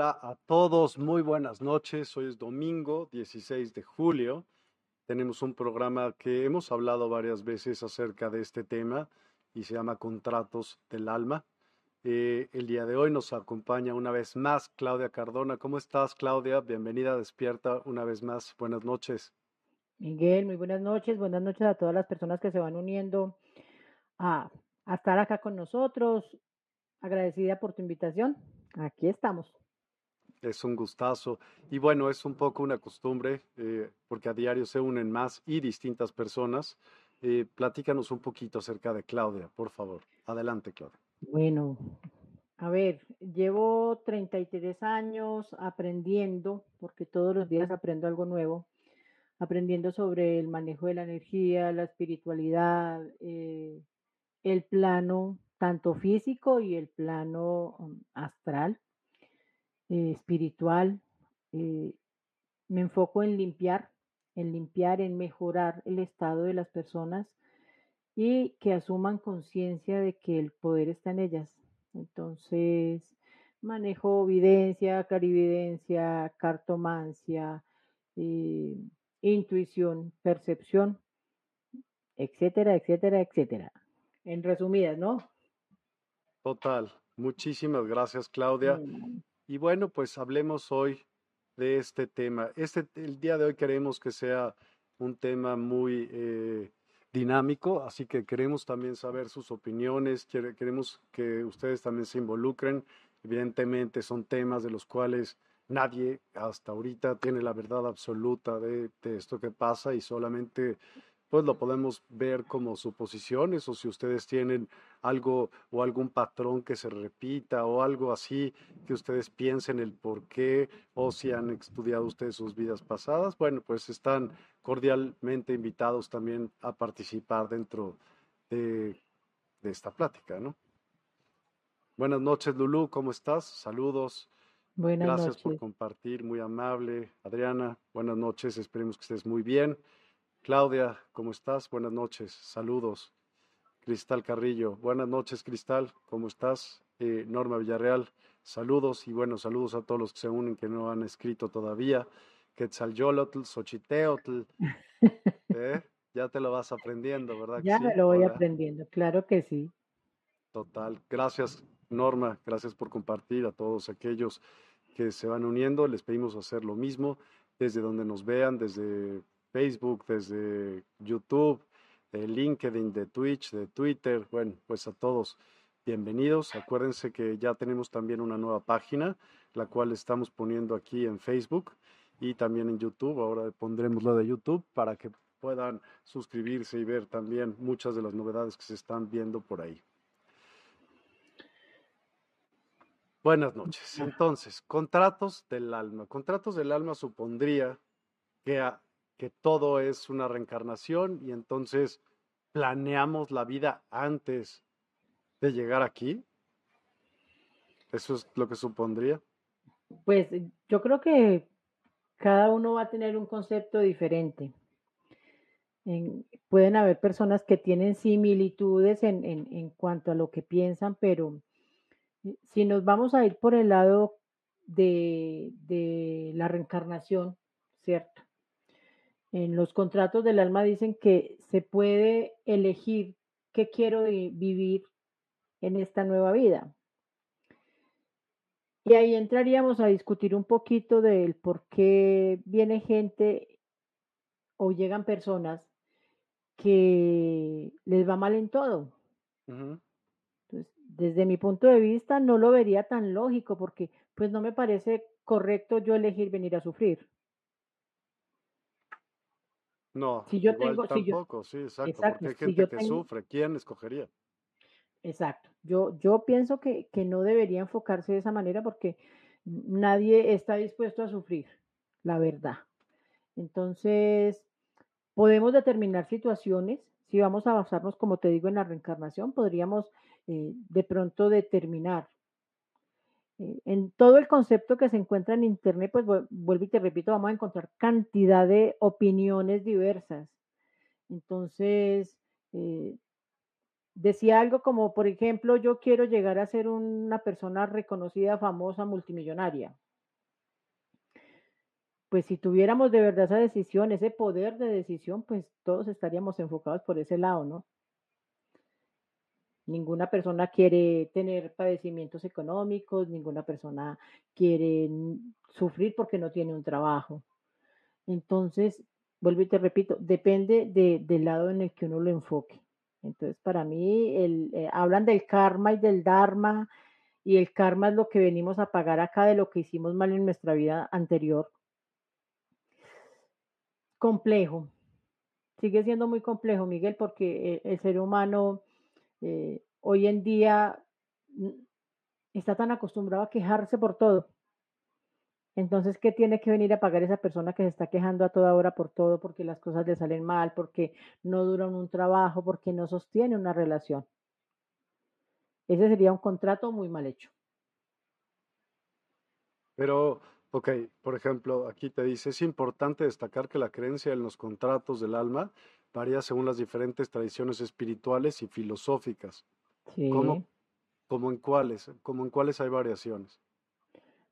Hola a todos, muy buenas noches. Hoy es domingo 16 de julio. Tenemos un programa que hemos hablado varias veces acerca de este tema y se llama Contratos del Alma. Eh, el día de hoy nos acompaña una vez más Claudia Cardona. ¿Cómo estás, Claudia? Bienvenida Despierta una vez más. Buenas noches. Miguel, muy buenas noches. Buenas noches a todas las personas que se van uniendo a, a estar acá con nosotros. Agradecida por tu invitación. Aquí estamos. Es un gustazo. Y bueno, es un poco una costumbre, eh, porque a diario se unen más y distintas personas. Eh, platícanos un poquito acerca de Claudia, por favor. Adelante, Claudia. Bueno, a ver, llevo 33 años aprendiendo, porque todos los días aprendo algo nuevo, aprendiendo sobre el manejo de la energía, la espiritualidad, eh, el plano tanto físico y el plano um, astral eh, espiritual. Eh, me enfoco en limpiar, en limpiar, en mejorar el estado de las personas y que asuman conciencia de que el poder está en ellas. Entonces, manejo evidencia, clarividencia, cartomancia, intuición, percepción, etcétera, etcétera, etcétera. En resumidas, ¿no? Total. Muchísimas gracias, Claudia. Mm. Y bueno, pues hablemos hoy de este tema. Este, el día de hoy queremos que sea un tema muy eh, dinámico, así que queremos también saber sus opiniones, queremos que ustedes también se involucren. Evidentemente son temas de los cuales nadie hasta ahorita tiene la verdad absoluta de, esto que pasa y solamente pues lo podemos ver como suposiciones o si ustedes tienen algo o algún patrón que se repita o algo así que ustedes piensen el por qué o si han estudiado ustedes sus vidas pasadas, bueno, pues están cordialmente invitados también a participar dentro de, esta plática, ¿no? Buenas noches, Lulú, ¿cómo estás? Saludos. Buenas Gracias por compartir, muy amable. Adriana, buenas noches, esperemos que estés muy bien. Claudia, ¿cómo estás? Buenas noches, saludos. Cristal Carrillo, buenas noches Cristal, ¿cómo estás? Eh, Norma Villarreal, saludos y bueno, saludos a todos los que se unen que no han escrito todavía. Quetzalyolotl, Xochiteotl, ¿eh? ya te lo vas aprendiendo, ¿verdad? Ya me lo voy aprendiendo, claro que sí. Total, gracias Norma, gracias por compartir a todos aquellos que se van uniendo, les pedimos hacer lo mismo desde donde nos vean, desde Facebook, desde YouTube, de LinkedIn, de Twitch, de Twitter, bueno, pues a todos bienvenidos. Acuérdense que ya tenemos también una nueva página, la cual estamos poniendo aquí en Facebook y también en YouTube. Ahora pondremos la de YouTube para que puedan suscribirse y ver también muchas de las novedades que se están viendo por ahí. Buenas noches. Entonces, contratos del alma. Contratos del alma supondría que, que todo es una reencarnación y entonces planeamos la vida antes de llegar aquí. ¿Eso es lo que supondría? Pues yo creo que cada uno va a tener un concepto diferente. pueden haber personas que tienen similitudes en, en, cuanto a lo que piensan, pero si nos vamos a ir por el lado de, de la reencarnación, ¿cierto? En los contratos del alma dicen que se puede elegir qué quiero vivir en esta nueva vida. Y ahí entraríamos a discutir un poquito del por qué viene gente o llegan personas que les va mal en todo. Desde mi punto de vista, no lo vería tan lógico porque pues no me parece correcto yo elegir venir a sufrir. No, si yo tengo, tampoco, sí, exacto, porque hay gente que sufre, ¿quién escogería? Exacto. Yo, yo pienso que, que no debería enfocarse de esa manera porque nadie está dispuesto a sufrir, la verdad. Entonces, podemos determinar situaciones. Si vamos a basarnos, como te digo, en la reencarnación, podríamos eh, de pronto determinar. Eh, en todo el concepto que se encuentra en Internet, pues vuelvo y te repito, vamos a encontrar cantidad de opiniones diversas. Entonces, eh, decía algo como, por ejemplo, yo quiero llegar a ser una persona reconocida, famosa, multimillonaria. Pues si tuviéramos de verdad esa decisión, ese poder de decisión, pues todos estaríamos enfocados por ese lado, ¿no? Ninguna persona quiere tener padecimientos económicos, ninguna persona quiere sufrir porque no tiene un trabajo. Entonces, vuelvo y te repito, depende del lado en el que uno lo enfoque. Entonces, para mí, el, eh, hablan del karma y del dharma, y el karma es lo que venimos a pagar acá de lo que hicimos mal en nuestra vida anterior. Complejo. Sigue siendo muy complejo, Miguel, porque eh, el, ser humano eh, hoy en día mm, está tan acostumbrado a quejarse por todo. Entonces, ¿qué tiene que venir a pagar esa persona que se está quejando a toda hora por todo, porque las cosas le salen mal, porque no duran un trabajo, porque no sostiene una relación? Ese sería un contrato muy mal hecho. Pero, ok, por ejemplo, aquí te dice, es importante destacar que la creencia en los contratos del alma varía según las diferentes tradiciones espirituales y filosóficas. Sí. ¿Cómo, en cuáles? ¿Cómo en cuáles hay variaciones?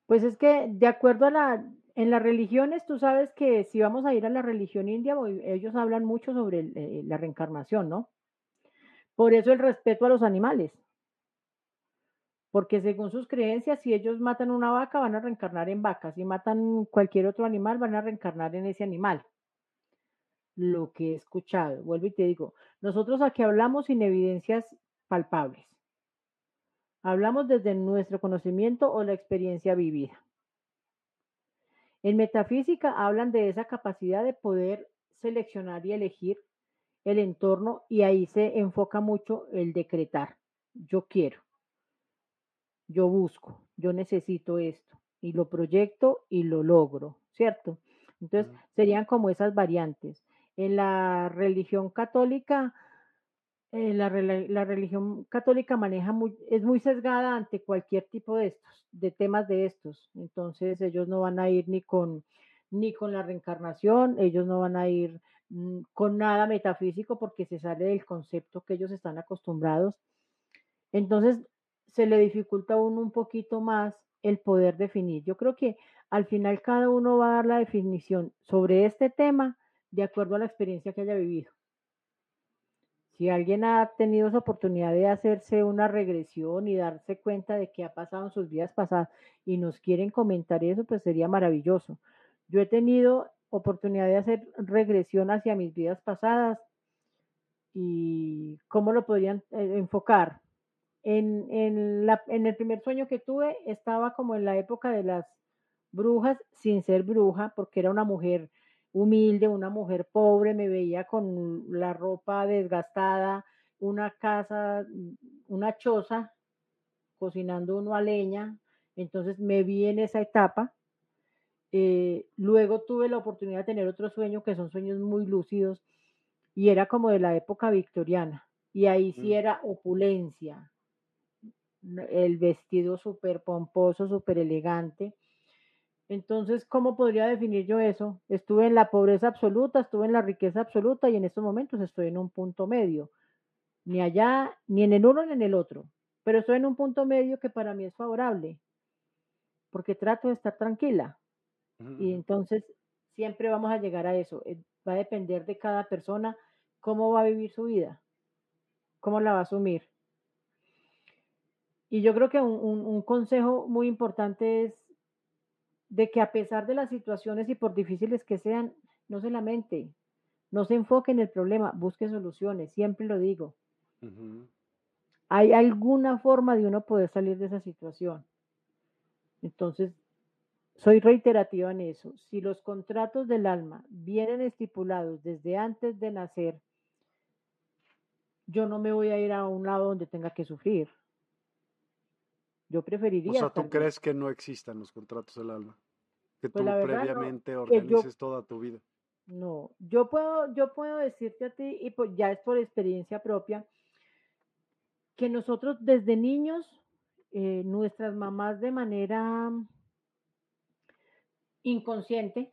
Pues es que de acuerdo a la, en las religiones, tú sabes que si vamos a ir a la religión india, ellos hablan mucho sobre eh, la reencarnación, ¿no? Por eso el respeto a los animales. Porque según sus creencias, si ellos matan una vaca, van a reencarnar en vaca. Si matan cualquier otro animal, van a reencarnar en ese animal. Lo que he escuchado. Vuelvo y te digo, nosotros aquí hablamos sin evidencias palpables. Hablamos desde nuestro conocimiento o la experiencia vivida. En metafísica hablan de esa capacidad de poder seleccionar y elegir el entorno y ahí se enfoca mucho el decretar. Yo quiero, yo busco, yo necesito esto y lo proyecto y lo logro, ¿cierto? Entonces serían como esas variantes. En la religión católica eh, la, religión católica maneja muy, es muy sesgada ante cualquier tipo de estos, de temas de estos. Entonces ellos no van a ir ni con ni con la reencarnación, ellos no van a ir mm, con nada metafísico porque se sale del concepto que ellos están acostumbrados. Entonces se le dificulta a uno un poquito más el poder definir. Yo creo que al final cada uno va a dar la definición sobre este tema de acuerdo a la experiencia que haya vivido. Si alguien ha tenido esa oportunidad de hacerse una regresión y darse cuenta de qué ha pasado en sus vidas pasadas y nos quieren comentar eso, pues sería maravilloso. Yo he tenido oportunidad de hacer regresión hacia mis vidas pasadas y cómo lo podrían eh, enfocar en, en, el primer sueño que tuve estaba como en la época de las brujas, sin ser bruja, porque era una mujer humilde, una mujer pobre, me veía con la ropa desgastada, una casa, una choza, cocinando uno a leña, entonces me vi en esa etapa. Eh, luego tuve la oportunidad de tener otro sueño, que son sueños muy lúcidos, y era como de la época victoriana, y ahí sí Mm, era opulencia, el vestido súper pomposo, súper elegante. Entonces, ¿cómo podría definir yo eso? Estuve en la pobreza absoluta, estuve en la riqueza absoluta y en estos momentos estoy en un punto medio, ni allá, ni en el uno ni en el otro, pero estoy en un punto medio que para mí es favorable, porque trato de estar tranquila y ujú. entonces siempre vamos a llegar a eso. Eh, Va a depender de cada persona cómo va a vivir su vida, cómo la va a asumir. Y yo creo que un, un- un consejo muy importante es de que a pesar de las situaciones y por difíciles que sean, no se lamente, no se enfoque en el problema, busque soluciones, siempre lo digo. Hay alguna forma de uno poder salir de esa situación. Entonces, soy reiterativa en eso. Si los contratos del alma vienen estipulados desde antes de nacer, yo no me voy a ir a un lado donde tenga que sufrir. Yo O preferiría sea, estar ¿tú bien. crees que no existan los contratos del alma? Que Pues tú no, previamente que yo organices toda tu vida. no, yo puedo, yo puedo decirte a ti, y pues ya es por experiencia propia, que nosotros desde niños, eh, nuestras mamás de manera inconsciente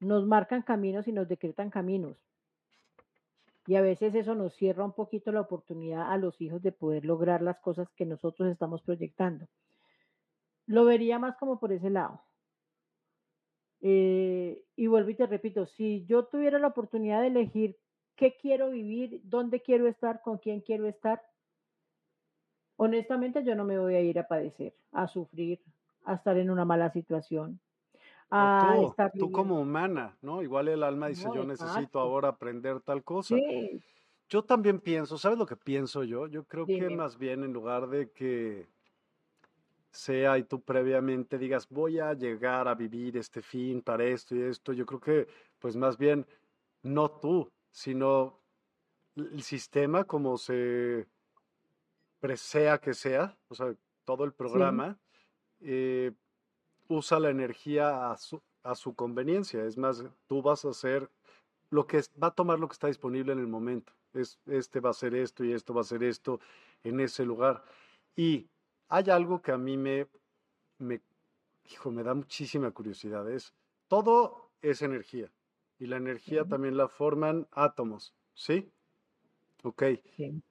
nos marcan caminos y nos decretan caminos. Y a veces eso nos cierra un poquito la oportunidad a los hijos de poder lograr las cosas que nosotros estamos proyectando. Lo vería más como por ese lado. Eh, y vuelvo y te repito, si yo tuviera la oportunidad de elegir qué quiero vivir, dónde quiero estar, con quién quiero estar, honestamente yo no me voy a ir a padecer, a sufrir, a estar en una mala situación, a tú, estar tú como humana, ¿no? Igual el alma dice, No, yo necesito ahora aprender tal cosa. Sí, Yo también pienso, ¿sabes lo que pienso yo? Yo creo que más bien en lugar de que sea y tú previamente digas, voy a llegar a vivir este fin para esto y esto, yo creo que pues más bien no tú, sino el sistema como se presea que sea, o sea, todo el Sí, programa, eh, usa la energía a su, a su conveniencia. Es más, tú vas a hacer lo que es- va a tomar lo que está disponible en el momento. Es, este va a ser esto y esto va a ser esto en ese lugar. Y hay algo que a mí me, me, hijo, me da muchísima curiosidad. Es, todo es energía. Y la energía sí, también la forman átomos, ¿sí? Ok. sí.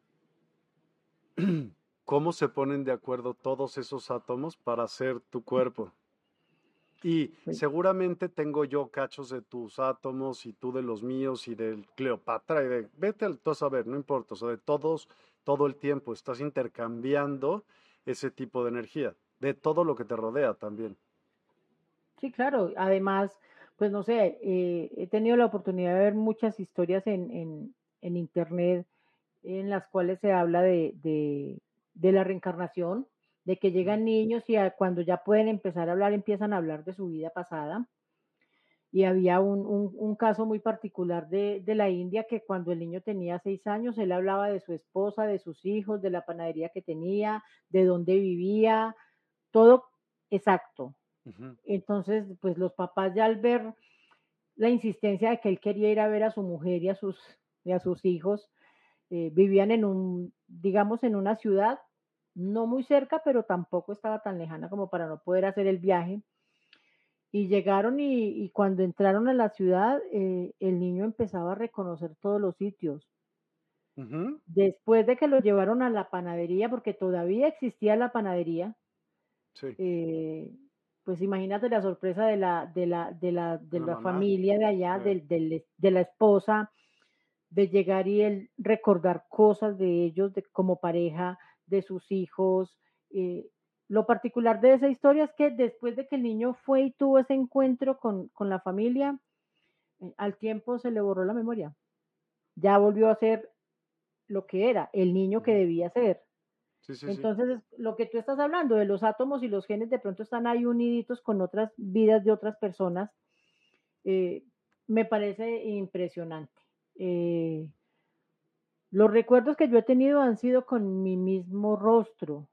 ¿Cómo se ponen de acuerdo todos esos átomos para hacer tu cuerpo? Y seguramente tengo yo cachos de tus átomos y tú de los míos y del Cleopatra y de, vete al, a saber, no importa, o sea, de todos, todo el tiempo estás intercambiando ese tipo de energía, de todo lo que te rodea también. sí, claro. Además, pues no sé, eh, he tenido la oportunidad de ver muchas historias en, en, en internet en las cuales se habla de, de, de la reencarnación, de que llegan niños y a- cuando ya pueden empezar a hablar, empiezan a hablar de su vida pasada. Y había un, un, un caso muy particular de, de la India que cuando el niño tenía seis años, él hablaba de su esposa, de sus hijos, de la panadería que tenía, de dónde vivía, todo exacto. Entonces, pues los papás ya al ver la insistencia de que él quería ir a ver a su mujer y a sus, y a sus hijos, eh, vivían en un, digamos, en una ciudad no muy cerca, pero tampoco estaba tan lejana como para no poder hacer el viaje. Y llegaron y, y cuando entraron a la ciudad, eh, el niño empezaba a reconocer todos los sitios. Después de que lo llevaron a la panadería, porque todavía existía la panadería, Sí, eh, pues imagínate la sorpresa de la, de la, de la, de la familia de allá, del, del- de la esposa, de llegar y él recordar cosas de ellos, de como pareja, de sus hijos. eh, lo particular de esa historia es que después de que el niño fue y tuvo ese encuentro con, con la familia, eh, al tiempo se le borró la memoria. Ya volvió a ser lo que era, el niño que debía ser. Entonces, lo que tú estás hablando de los átomos y los genes de pronto están ahí uniditos con otras vidas de otras personas, eh, me parece impresionante. Eh, los recuerdos que yo he tenido han sido con mi mismo rostro.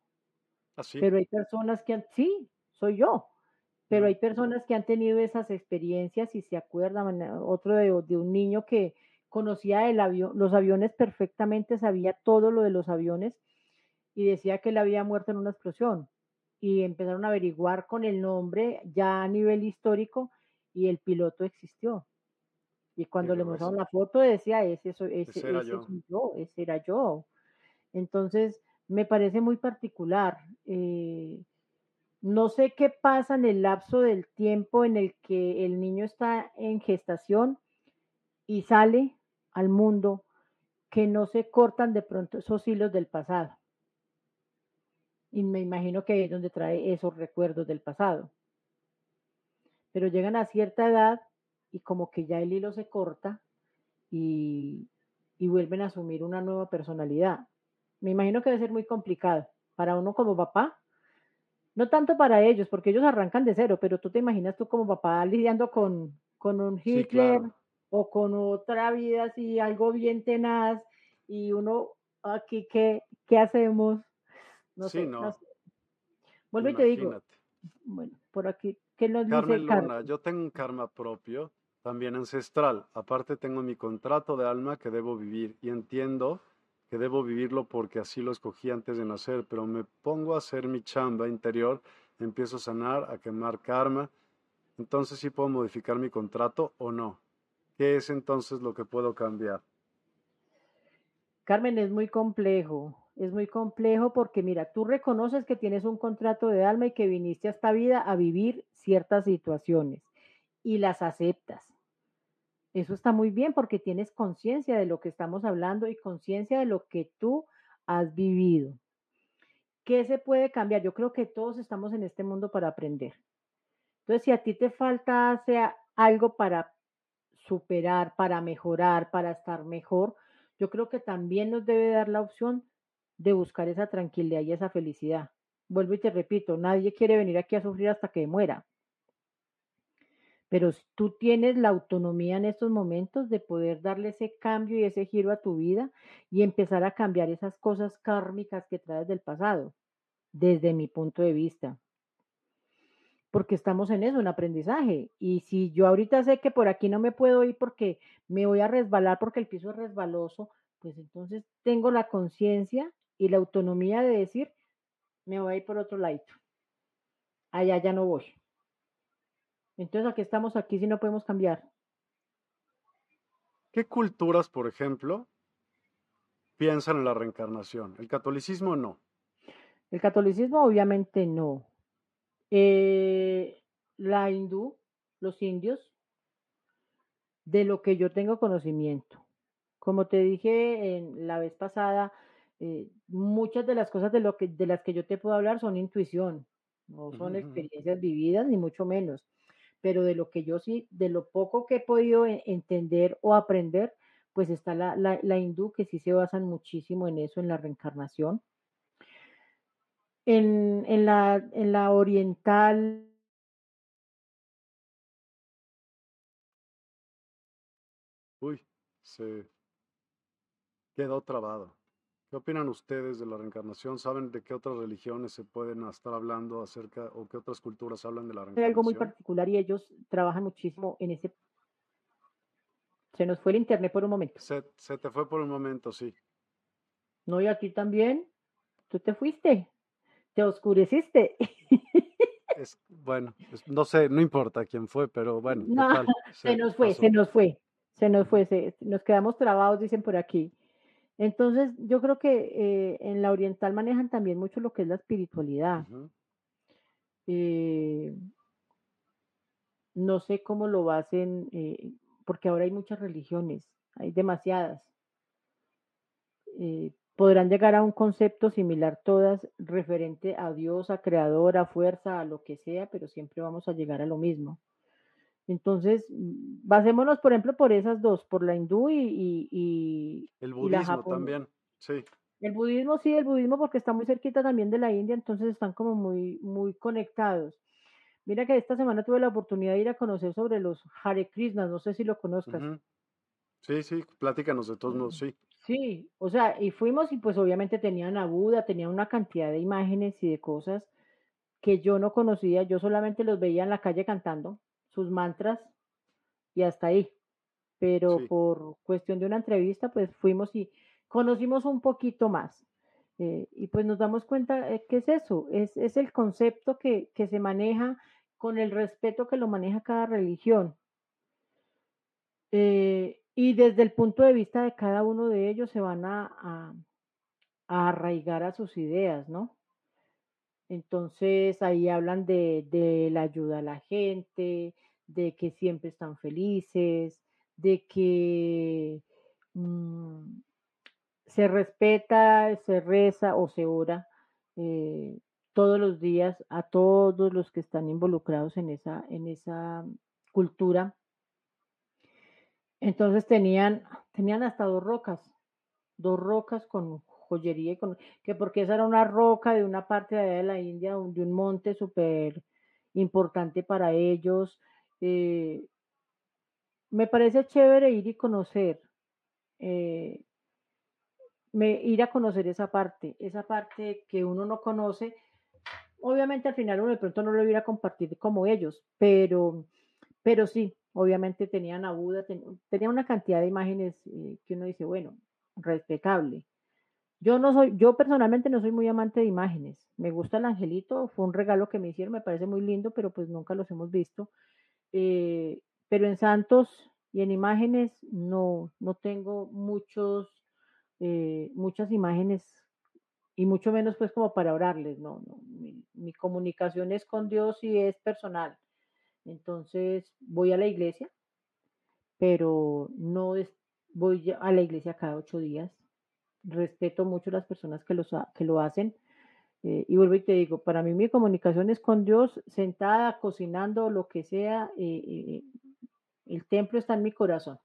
¿Así? ¿Ah, pero hay personas que han, sí, soy yo, pero hay personas que han tenido esas experiencias y se acuerdan. Otro de, de un niño que conocía el avión, los aviones perfectamente, sabía todo lo de los aviones y decía que él había muerto en una explosión. Y empezaron a averiguar con el nombre ya a nivel histórico y el piloto existió. Y cuando le mostraron la foto decía, ese, ese, ese, era yo. ese era yo. Entonces, me parece muy particular. Eh, no sé qué pasa en el lapso del tiempo en el que el niño está en gestación y sale al mundo, que no se cortan de pronto esos hilos del pasado. Y me imagino que es donde trae esos recuerdos del pasado. Pero llegan a cierta edad y como que ya el hilo se corta y, vuelven a asumir una nueva personalidad. Me imagino que debe ser muy complicado para uno como papá. No tanto para ellos, porque ellos arrancan de cero, pero tú te imaginas tú como papá lidiando con, con un Hitler o con otra vida así, algo bien tenaz, y uno aquí, ¿qué, qué hacemos? No sé, no. Vuelvo y te digo, bueno, por aquí, ¿qué nos Carmen Luna, yo tengo un karma propio también ancestral. Aparte tengo mi contrato de alma que debo vivir y entiendo que debo vivirlo porque así lo escogí antes de nacer, pero me pongo a hacer mi chamba interior, empiezo a sanar, a quemar karma. Entonces sí puedo modificar mi contrato o no. ¿Qué es entonces lo que puedo cambiar? Carmen, es muy complejo, es muy complejo porque mira, tú reconoces que tienes un contrato de alma y que viniste a esta vida a vivir ciertas situaciones y las aceptas. Eso está muy bien porque tienes conciencia de lo que estamos hablando y conciencia de lo que tú has vivido. ¿Qué se puede cambiar? Yo creo que todos estamos en este mundo para aprender. Entonces, si a ti te falta sea algo para superar, para mejorar, para estar mejor, yo creo que también nos debe dar la opción de buscar esa tranquilidad y esa felicidad. Vuelvo y te repito, nadie quiere venir aquí a sufrir hasta que muera. Pero tú tienes la autonomía en estos momentos de poder darle ese cambio y ese giro a tu vida y empezar a cambiar esas cosas kármicas que traes del pasado, desde mi punto de vista. Porque estamos en eso, en aprendizaje. Y si yo ahorita sé que por aquí no me puedo ir porque me voy a resbalar porque el piso es resbaloso, pues entonces tengo la conciencia y la autonomía de decir, me voy a ir por otro lado. Allá ya no voy. Entonces, ¿a qué estamos aquí si no podemos cambiar? ¿Qué culturas, por ejemplo, piensan en la reencarnación? El catolicismo no. El catolicismo obviamente no. Eh, la hindú, los indios, de lo que yo tengo conocimiento. Como te dije en la vez pasada, eh, muchas de las cosas de, lo que, de las que yo te puedo hablar son intuición, no son experiencias vividas, ni mucho menos pero de lo que yo sí, de lo poco que he podido e, entender o aprender, pues está la, la, hindú, que sí se basan muchísimo en eso, en la reencarnación. En, en, la, en la oriental. Uy, se quedó trabado. ¿Qué opinan ustedes de la reencarnación? ¿Saben de qué otras religiones se pueden estar hablando acerca o qué otras culturas hablan de la reencarnación? Hay algo muy particular y ellos trabajan muchísimo en ese... Se nos fue el internet por un momento. Se, te fue por un momento, sí. No, y a ti también. Tú te fuiste. Te oscureciste. Es, bueno, no sé, no importa quién fue, pero bueno. se, nos fue, se nos fue. Se nos fue, nos quedamos trabados, dicen por aquí. Entonces, yo creo que eh, en la oriental manejan también mucho lo que es la espiritualidad. Eh, no sé cómo lo hacen, eh, porque ahora hay muchas religiones, hay demasiadas. podrán llegar a un concepto similar todas referente a Dios, a creador, a fuerza, a lo que sea, pero siempre vamos a llegar a lo mismo. Entonces, basémonos, por ejemplo, por esas dos, por la hindú y, el budismo también, sí. El budismo sí, el budismo porque está muy cerquita también de la India, entonces están como muy, muy conectados. Mira que esta semana tuve la oportunidad de ir a conocer sobre los Hare Krishnas, no sé si lo conozcas. Sí, sí, pláticanos de todos modos, sí. Sí, o sea, y fuimos y pues obviamente tenían a Buda, tenían una cantidad de imágenes y de cosas que yo no conocía, yo solamente los veía en la calle cantando sus mantras y hasta ahí. Pero por cuestión de una entrevista, pues fuimos y conocimos un poquito más. Eh, y pues nos damos cuenta eh, que es eso, es, es el concepto que, que, se maneja con el respeto que lo maneja cada religión. Eh, y desde el punto de vista de cada uno de ellos se van a, a arraigar a sus ideas, ¿no? Entonces ahí hablan de, la ayuda a la gente, de que siempre están felices, de que mm, se respeta, se reza o se ora eh, todos los días a todos los que están involucrados en esa, en esa cultura. Entonces tenían, tenían hasta dos rocas, dos rocas con joyería, que porque esa era una roca de una parte de allá de la India, de un monte súper importante para ellos. Eh, me parece chévere ir y conocer, eh, ir a conocer esa parte, esa parte que uno no conoce. Obviamente al final uno de pronto no lo iba a compartir como ellos, pero, pero sí, obviamente tenían a Buda, tenía una cantidad de imágenes eh, que uno dice, bueno, respetable. Yo no soy, yo personalmente no soy muy amante de imágenes. Me gusta el angelito, fue un regalo que me hicieron, me parece muy lindo, pero pues nunca los hemos visto. Eh, pero en santos y en imágenes no, no tengo muchos, eh, muchas imágenes y mucho menos pues como para orarles, no, no. Mi, comunicación es con Dios y es personal. Entonces voy a la iglesia, pero no voy a la iglesia cada ocho días respeto mucho las personas que, los, que lo hacen. Eh, y vuelvo y te digo, para mí mi comunicación es con Dios, sentada, cocinando, lo que sea, eh, eh, el templo está en mi corazón.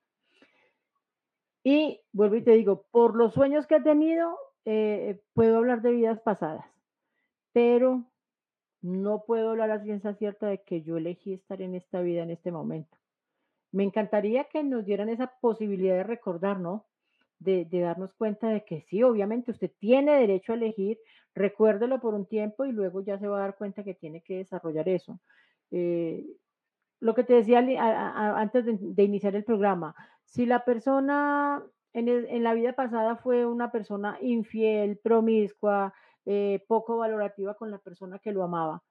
Y vuelvo y te digo, por los sueños que he tenido, puedo hablar de vidas pasadas, pero no puedo hablar a ciencia cierta de que yo elegí estar en esta vida en este momento. Me encantaría que nos dieran esa posibilidad de recordar, ¿no? De, darnos cuenta de que sí, obviamente usted tiene derecho a elegir, recuérdelo por un tiempo y luego ya se va a dar cuenta que tiene que desarrollar eso. Eh, lo que te decía antes de, iniciar el programa, si la persona en, la vida pasada fue una persona infiel, promiscua, eh, poco valorativa con la persona que lo amaba,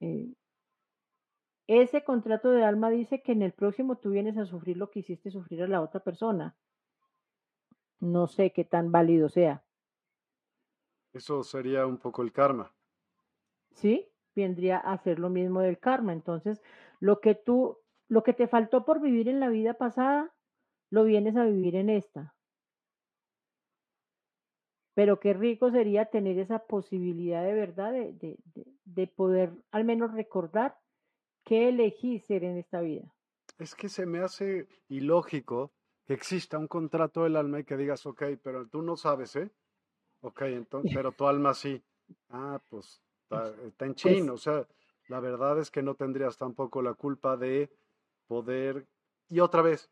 eh, ese contrato de alma dice que en el próximo tú vienes a sufrir lo que hiciste sufrir a la otra persona no sé qué tan válido sea. Eso sería un poco el karma. Sí, vendría a ser lo mismo del karma. Entonces, lo que tú, lo que te faltó por vivir en la vida pasada, lo vienes a vivir en esta. Pero qué rico sería tener esa posibilidad de verdad de, de, de poder al menos recordar qué elegí ser en esta vida. Es que se me hace ilógico que exista un contrato del alma y que digas, ok, pero tú no sabes, ¿eh? Ok, entonces, pero tu alma sí. Ah, pues está, en pues chino. o sea, la verdad es que no tendrías tampoco la culpa de poder. Y otra vez,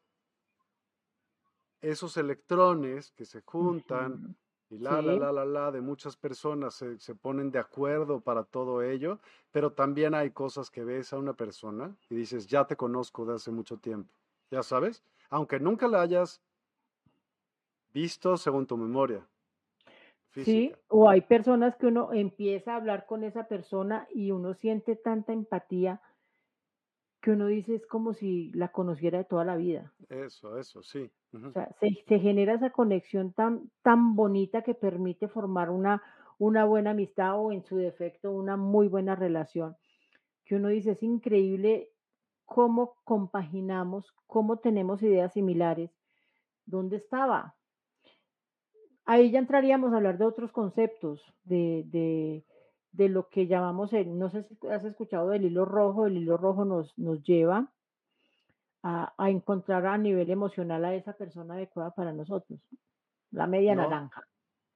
esos electrones que se juntan y la, la, la, la, la, de muchas personas se, se, ponen de acuerdo para todo ello, pero también hay cosas que ves a una persona y dices, ya te conozco de hace mucho tiempo, ya sabes, aunque nunca la hayas visto según tu memoria. Sí, o hay personas que uno empieza a hablar con esa persona y uno siente tanta empatía que uno dice es como si la conociera de toda la vida. Eso, eso, sí. O sea, se, genera esa conexión tan, tan bonita que permite formar una, una buena amistad o en su defecto una muy buena relación. Que uno dice, es increíble cómo compaginamos, cómo tenemos ideas similares. ¿Dónde estaba? Ahí ya entraríamos a hablar de otros conceptos, de, de, lo que llamamos, el, no sé si has escuchado del hilo rojo, el hilo rojo nos, nos lleva a, encontrar a nivel emocional a esa persona adecuada para nosotros, la media naranja.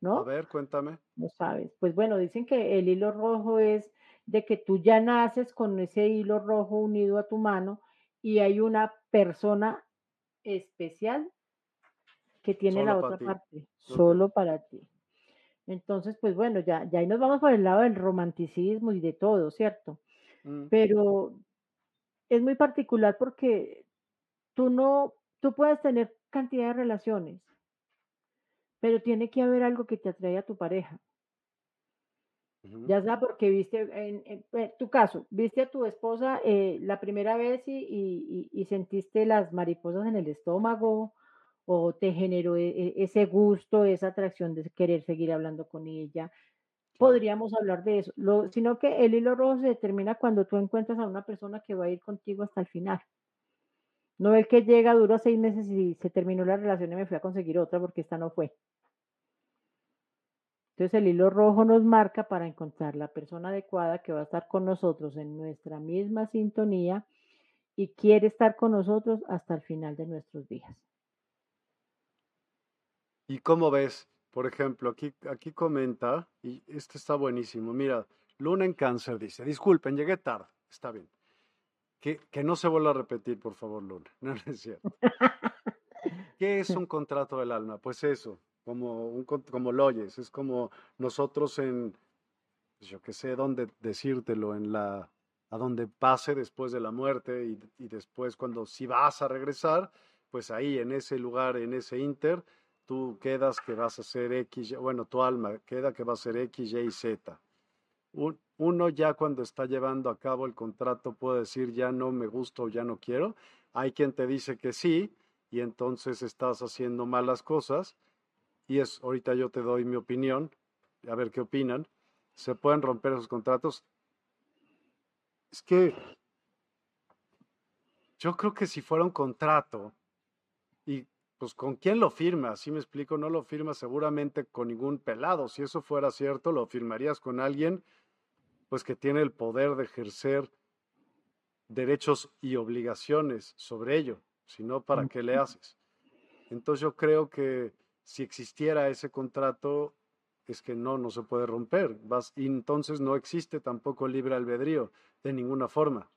¿no? A ver, cuéntame. No sabes. Pues bueno, dicen que el hilo rojo es de que tú ya naces con ese hilo rojo unido a tu mano y hay una persona especial que tiene la otra parte, solo para ti. Entonces, pues bueno, ya, ya ahí nos vamos por el lado del romanticismo y de todo, ¿cierto? Mm. Pero es muy particular porque tú no, tú puedes tener cantidad de relaciones, pero tiene que haber algo que te atrae a tu pareja. Ya sea porque viste, en, tu caso, viste a tu esposa eh, la primera vez y, sentiste las mariposas en el estómago o te generó e, e, ese gusto, esa atracción de querer seguir hablando con ella. Podríamos hablar de eso, sino que el hilo rojo se determina cuando tú encuentras a una persona que va a ir contigo hasta el final. No el que llega, duro seis meses y se terminó la relación y me fui a conseguir otra porque esta no fue. Entonces el hilo rojo nos marca para encontrar la persona adecuada que va a estar con nosotros en nuestra misma sintonía y quiere estar con nosotros hasta el final de nuestros días. ¿Y cómo ves? Por ejemplo, aquí, aquí comenta, y este está buenísimo. Mira, Luna en cáncer dice, disculpen, llegué tarde, está bien. Que, no se vuelva a repetir, por favor, Luna. No, es cierto. ¿Qué es un contrato del alma? Pues eso, como, un, como lo oyes, es como nosotros en, pues yo qué sé dónde decírtelo, en la, a donde pase después de la muerte y, y después cuando si vas a regresar, pues ahí en ese lugar, en ese inter, tú quedas que vas a ser X, bueno, tu alma queda que va a ser X, Y y Z uno ya cuando está llevando a cabo el contrato puede decir ya no me gusta o ya no quiero. Hay quien te dice que sí y entonces estás haciendo malas cosas. Y es, ahorita yo te doy mi opinión, a ver qué opinan. ¿Se pueden romper esos contratos? Es que yo creo que si fuera un contrato y pues con quién lo firma, si me explico, no lo firma seguramente con ningún pelado. Si eso fuera cierto, lo firmarías con alguien pues que tiene el poder de ejercer derechos y obligaciones sobre ello, sino para qué le haces. Entonces yo creo que si existiera ese contrato, es que no, no se puede romper. Vas, y entonces no existe tampoco libre albedrío, de ninguna forma.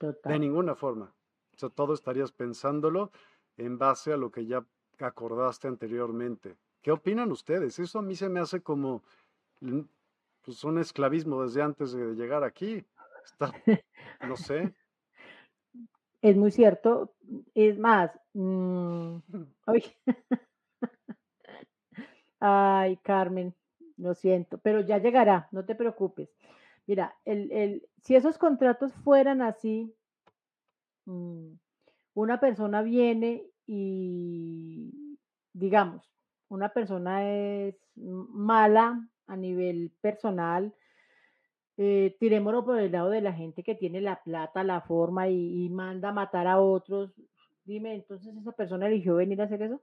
De ninguna forma. O sea, todo estarías pensándolo en base a lo que ya acordaste anteriormente. ¿Qué opinan ustedes? Eso a mí se me hace como pues un esclavismo desde antes de llegar aquí. no sé. Es muy cierto. Es más, mm, ay, Carmen, lo siento, pero ya llegará, no te preocupes. Mira, el, si esos contratos fueran así, mm, una persona viene y, digamos, una persona es mala a nivel personal, eh, tirémoslo por el lado de la gente que tiene la plata, la forma y, manda a matar a otros. Dime, entonces esa persona eligió venir a hacer eso.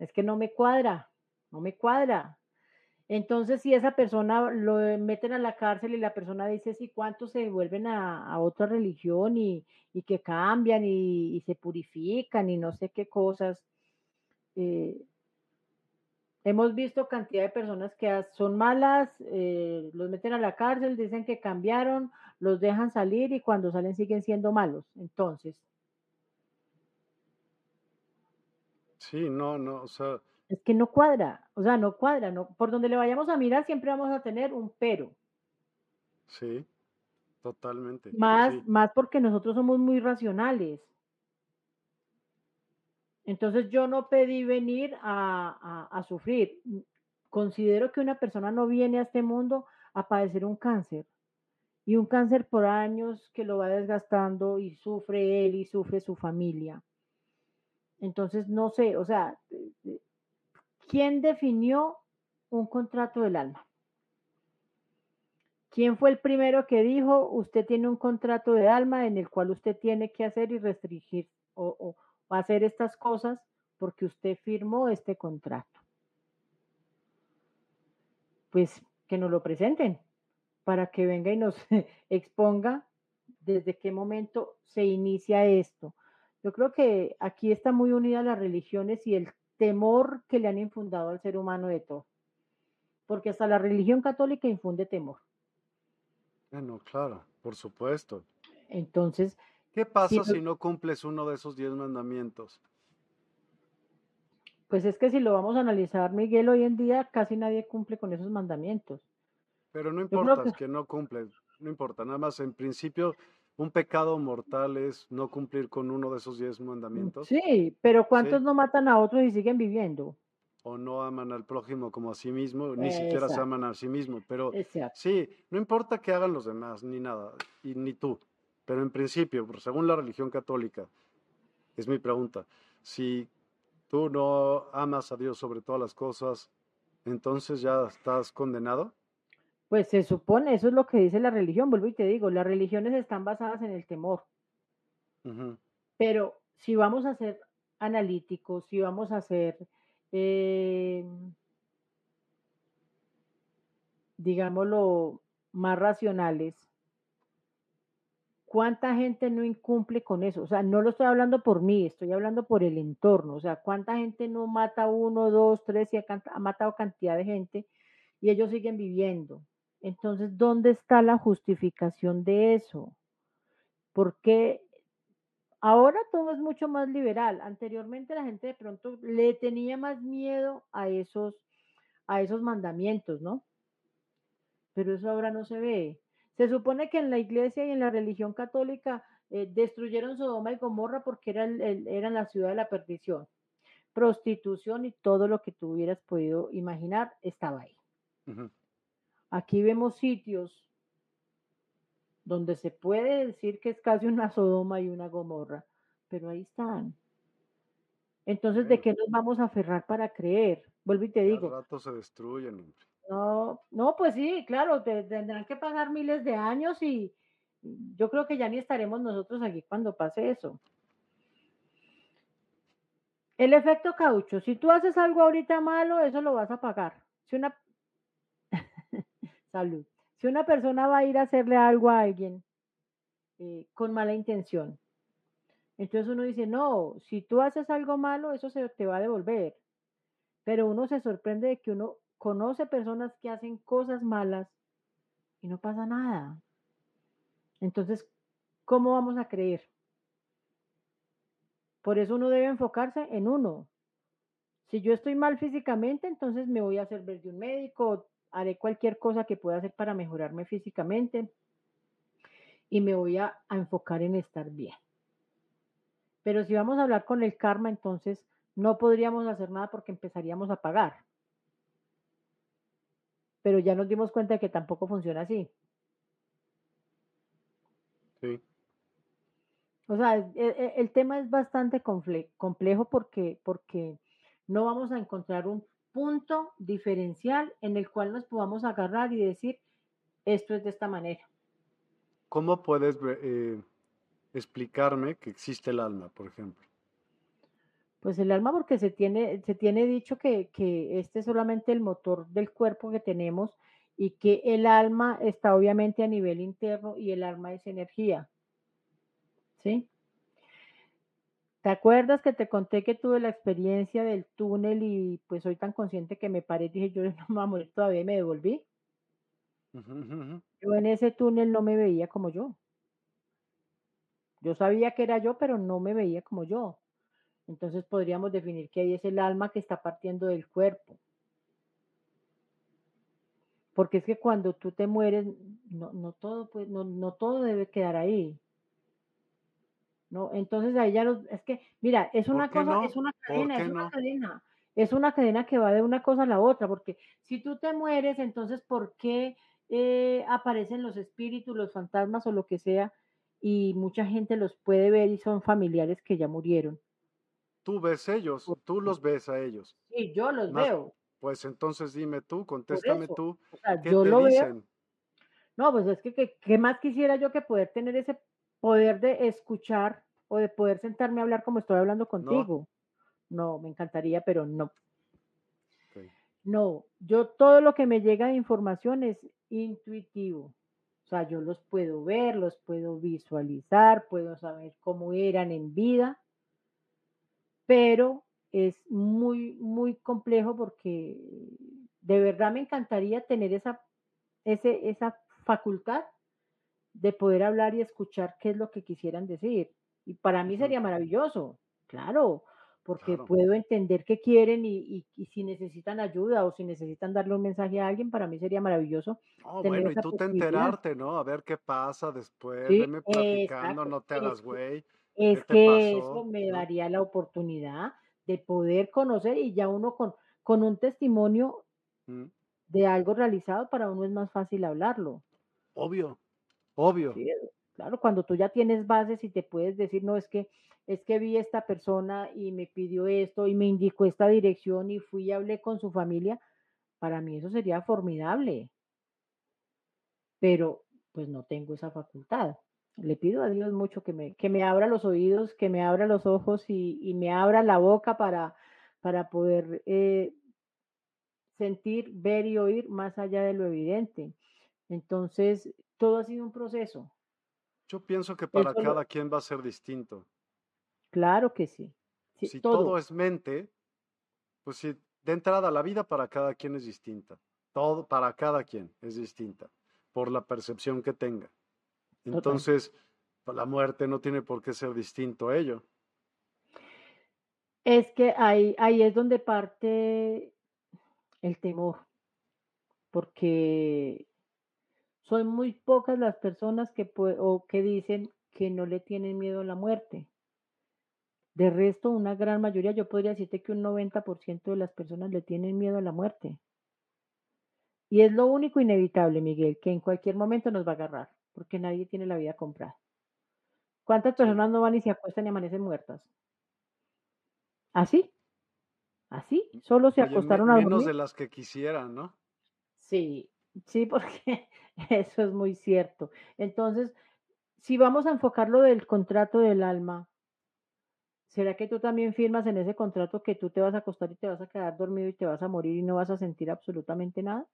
Es que no me cuadra, no me cuadra. Entonces, si esa persona lo meten a la cárcel y la persona dice, sí, ¿cuántos se vuelven a, otra religión y, que cambian y, se purifican y no sé qué cosas? Eh, Hemos visto cantidad de personas que son malas, eh, los meten a la cárcel, dicen que cambiaron, los dejan salir y cuando salen siguen siendo malos. Entonces. Sí, no, no, o sea. Es que no cuadra, o sea, no cuadra, no, por donde le vayamos a mirar siempre vamos a tener un pero. Sí, totalmente. Más, más porque nosotros somos muy racionales. Entonces yo no pedí venir a, sufrir. Considero que una persona no viene a este mundo a padecer un cáncer. Y un cáncer por años que lo va desgastando y sufre él y sufre su familia. Entonces, no sé, o sea, ¿quién definió un contrato del alma? ¿Quién fue el primero que dijo, usted tiene un contrato de alma en el cual usted tiene que hacer y restringir o, hacer estas cosas porque usted firmó este contrato. Pues que nos lo presenten para que venga y nos exponga desde qué momento se inicia esto. Yo creo que aquí está muy unida las religiones y el, temor que le han infundado al ser humano de todo. Porque hasta la religión católica infunde temor. Bueno, claro, por supuesto. Entonces. ¿Qué pasa si, no cumples uno de esos diez mandamientos? Pues es que si lo vamos a analizar, Miguel, hoy en día casi nadie cumple con esos mandamientos. Pero no importa, es que no cumple, no importa, nada más en principio un pecado mortal es no cumplir con uno de esos diez mandamientos. Sí, pero ¿cuántos no matan a otros y siguen viviendo? O no aman al prójimo como a sí mismo, ni siquiera se aman a sí mismo. Pero sí, no importa que hagan los demás, ni nada, y ni tú. Pero en principio, según la religión católica, es mi pregunta, si tú no amas a Dios sobre todas las cosas, entonces ya estás condenado. Pues se supone, eso es lo que dice la religión, vuelvo y te digo, las religiones están basadas en el temor. Pero si vamos a ser analíticos, si vamos a ser, eh, digámoslo, más racionales, ¿cuánta gente no incumple con eso? O sea, no lo estoy hablando por mí, estoy hablando por el entorno. O sea, ¿cuánta gente no mata uno, dos, tres y ha matado cantidad de gente y ellos siguen viviendo? Entonces, ¿dónde está la justificación de eso? Porque ahora todo es mucho más liberal. Anteriormente la gente de pronto le tenía más miedo a esos, a esos mandamientos, ¿no? Pero eso ahora no se ve. Se supone que en la iglesia y en la religión católica eh, destruyeron Sodoma y Gomorra porque era eran la ciudad de la perdición. Prostitución y todo lo que tú hubieras podido imaginar estaba ahí. Aquí vemos sitios donde se puede decir que es casi una Sodoma y una Gomorra, pero ahí están. Entonces, ¿de qué nos vamos a aferrar para creer? Vuelvo y te digo. Al rato se destruyen. No, no, pues sí, claro, tendrán que pasar miles de años y yo creo que ya ni estaremos nosotros aquí cuando pase eso. El efecto caucho, si tú haces algo ahorita malo, eso lo vas a pagar. Si una Salud. Si una persona va a ir a hacerle algo a alguien eh, con mala intención, entonces uno dice, no, si tú haces algo malo, eso se te va a devolver. Pero uno se sorprende de que uno conoce personas que hacen cosas malas y no pasa nada. Entonces, ¿cómo vamos a creer? Por eso uno debe enfocarse en uno. Si yo estoy mal físicamente, entonces me voy a hacer ver de un médico, haré cualquier cosa que pueda hacer para mejorarme físicamente y me voy a, enfocar en estar bien. Pero si vamos a hablar con el karma, entonces no podríamos hacer nada porque empezaríamos a pagar. Pero ya nos dimos cuenta de que tampoco funciona así. Sí. O sea, e, e, el, tema es bastante complejo porque, porque no vamos a encontrar un punto diferencial en el cual nos podamos agarrar y decir, esto es de esta manera. ¿Cómo puedes eh, explicarme que existe el alma, por ejemplo? Pues el alma porque se tiene, se tiene dicho que, este es solamente el motor del cuerpo que tenemos y que el alma está obviamente a nivel interno y el alma es energía. ¿Sí? ¿Te acuerdas que te conté que tuve la experiencia del túnel y pues soy tan consciente que me paré y dije, yo no me voy a morir todavía y me devolví? Yo en ese túnel no me veía como yo. Yo sabía que era yo, pero no me veía como yo. Entonces podríamos definir que ahí es el alma que está partiendo del cuerpo. Porque es que cuando tú te mueres, no, no todo, pues, no, no todo debe quedar ahí. ¿No? Entonces ahí ya los, es que, mira, es una cosa, es una cadena, es una cadena, es una cadena que va de una cosa a la otra, porque si tú te mueres, entonces, ¿por qué eh, aparecen los espíritus, los fantasmas o lo que sea? Y mucha gente los puede ver y son familiares que ya murieron. Tú ves ellos, tú los ves a ellos. Sí, yo los veo. Pues entonces dime tú, contéstame tú. ¿qué yo te lo dicen? Veo. No, pues es que, ¿qué más quisiera yo que poder tener ese poder de escuchar o de poder sentarme a hablar como estoy hablando contigo. No, me encantaría, pero no. No, yo todo lo que me llega de información es intuitivo. O sea, yo los puedo ver, los puedo visualizar, puedo saber cómo eran en vida, pero es muy, muy complejo porque de verdad me encantaría tener esa, ese, esa facultad de poder hablar y escuchar qué es lo que quisieran decir. Y para mí sería maravilloso, claro, porque puedo entender qué quieren y, si necesitan ayuda o si necesitan darle un mensaje a alguien, para mí sería maravilloso. bueno, y tú te enterarte, ¿no? A ver qué pasa después, sí, platicando, no te hagas güey. Es que eso me daría la oportunidad de poder conocer y ya uno con, con un testimonio mm. de algo realizado, para uno es más fácil hablarlo. Obvio, obvio. claro, cuando tú ya tienes bases y te puedes decir, no, es que es que vi esta persona y me pidió esto y me indicó esta dirección y fui y hablé con su familia, para mí eso sería formidable. Pero pues no tengo esa facultad. Le pido a Dios mucho que me, que me abra los oídos, que me abra los ojos y, me abra la boca para, para poder eh, sentir, ver y oír más allá de lo evidente. Entonces, todo ha sido un proceso. Yo pienso que para cada quien va a ser distinto. Claro que sí. si todo. es mente, pues si de entrada la vida para cada quien es distinta. Todo para cada quien es distinta, por la percepción que tenga. Entonces, pues, la muerte no tiene por qué ser distinto a ello. Es que ahí, ahí es donde parte el temor, porque son muy pocas las personas que, o que dicen que no le tienen miedo a la muerte. De resto, una gran mayoría, yo podría decirte que un 90% de las personas le tienen miedo a la muerte. Y es lo único inevitable, Miguel, que en cualquier momento nos va a agarrar, porque nadie tiene la vida comprada. ¿Cuántas personas no van y se acuestan y amanecen muertas? ¿Así? ¿Así? Solo se acostaron a dormir. Menos de las que quisieran, ¿no? Sí, sí, porque eso es muy cierto. Entonces, si vamos a enfocar lo del contrato del alma, ¿Será que tú también firmas en ese contrato que tú te vas a acostar y te vas a quedar dormido y te vas a morir y no vas a sentir absolutamente nada?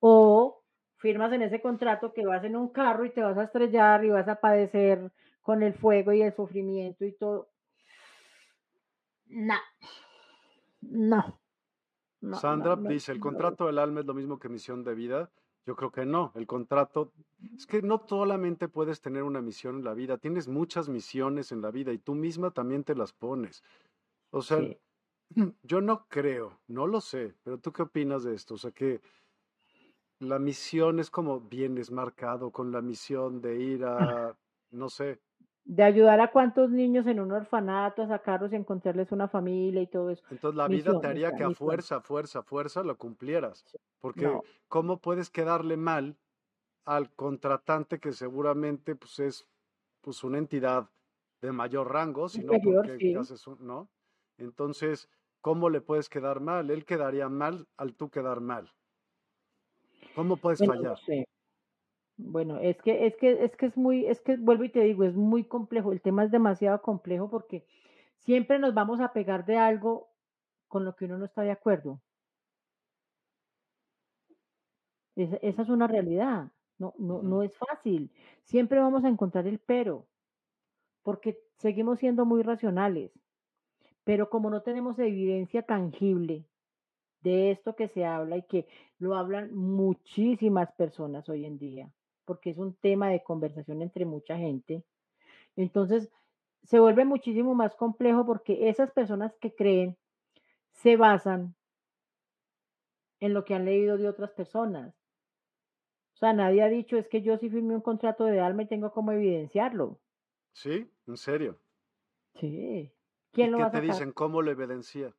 ¿O firmas en ese contrato que vas en un carro y te vas a estrellar y vas a padecer con el fuego y el sufrimiento y todo? No. No. Sandra dice, el contrato del alma es lo mismo que misión de vida. Yo creo que no. El contrato es que no solamente puedes tener una misión en la vida, tienes muchas misiones en la vida y tú misma también te las pones. O sea, yo no creo, no lo sé, pero tú qué opinas de esto? O sea, que la misión es como vienes marcado con la misión de ir a, no sé, de ayudar a cuántos niños en un orfanato a sacarlos y encontrarles una familia y todo eso. Entonces la vida te haría que a fuerza, fuerza, fuerza lo cumplieras. Porque ¿cómo puedes quedarle mal al contratante que seguramente pues, es pues, una entidad de mayor rango, sino porque haces ¿no? Entonces, ¿cómo le puedes quedar mal? Él quedaría mal al tú quedar mal. ¿Cómo puedes fallar? Bueno, es que, es que, es que es muy, es que vuelvo y te digo, es muy complejo. El tema es demasiado complejo porque siempre nos vamos a pegar de algo con lo que uno no está de acuerdo. Esa, esa es una realidad. No, no, no es fácil. Siempre vamos a encontrar el pero, porque seguimos siendo muy racionales. Pero como no tenemos evidencia tangible de esto que se habla y que lo hablan muchísimas personas hoy en día, porque es un tema de conversación entre mucha gente. Entonces, se vuelve muchísimo más complejo porque esas personas que creen se basan en lo que han leído de otras personas. O sea, nadie ha dicho, es que yo sí firmé un contrato de alma y tengo como evidenciarlo. Sí, en serio. Sí. ¿Quién lo qué te dicen? ¿Cómo lo evidencia?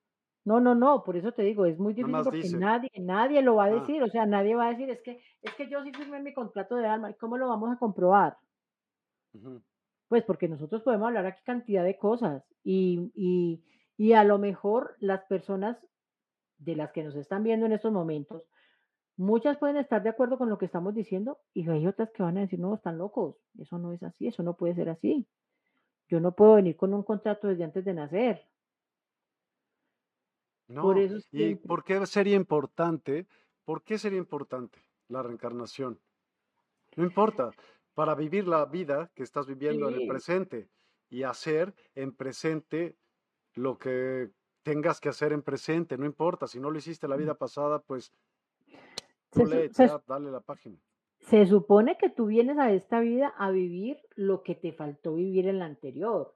No, no, no, por eso te digo, es muy difícil porque nadie, nadie lo va a ah. decir, o sea, nadie va a decir, es que, es que yo sí firmé mi contrato de alma, ¿y cómo lo vamos a comprobar? Pues porque nosotros podemos hablar aquí cantidad de cosas y, y, y a lo mejor las personas de las que nos están viendo en estos momentos, muchas pueden estar de acuerdo con lo que estamos diciendo y hay otras que van a decir, no, están locos, eso no es así, eso no puede ser así. Yo no puedo venir con un contrato desde antes de nacer. No, ¿y por qué sería importante? ¿Por qué sería importante la reencarnación? No importa, para vivir la vida que estás viviendo en el presente y hacer en presente lo que tengas que hacer en presente, no importa, si no lo hiciste la vida pasada, pues dale la página. Se supone que tú vienes a esta vida a vivir lo que te faltó vivir en la anterior.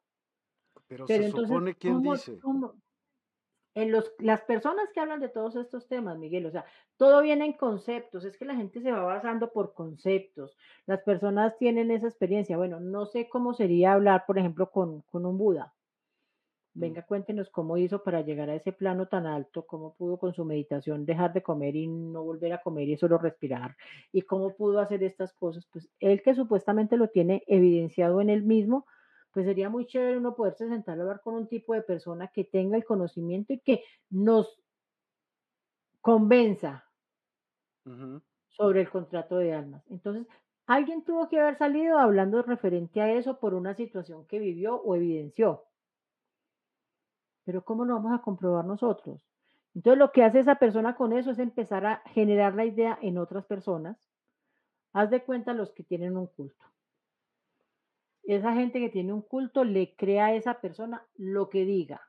Pero, se supone quién dice. En los, las personas que hablan de todos estos temas, Miguel, o sea, todo viene en conceptos, es que la gente se va basando por conceptos. Las personas tienen esa experiencia. Bueno, no sé cómo sería hablar, por ejemplo, con, con un Buda. Mm. Venga, cuéntenos cómo hizo para llegar a ese plano tan alto, cómo pudo con su meditación dejar de comer y no volver a comer y solo respirar, y cómo pudo hacer estas cosas. Pues él que supuestamente lo tiene evidenciado en él mismo, pues sería muy chévere uno poderse sentar a hablar con un tipo de persona que tenga el conocimiento y que nos convenza sobre el contrato de almas. Entonces, alguien tuvo que haber salido hablando referente a eso por una situación que vivió o evidenció. Pero ¿cómo lo vamos a comprobar nosotros? Entonces, lo que hace esa persona con eso es empezar a generar la idea en otras personas. Haz de cuenta los que tienen un culto esa gente que tiene un culto le crea a esa persona lo que diga.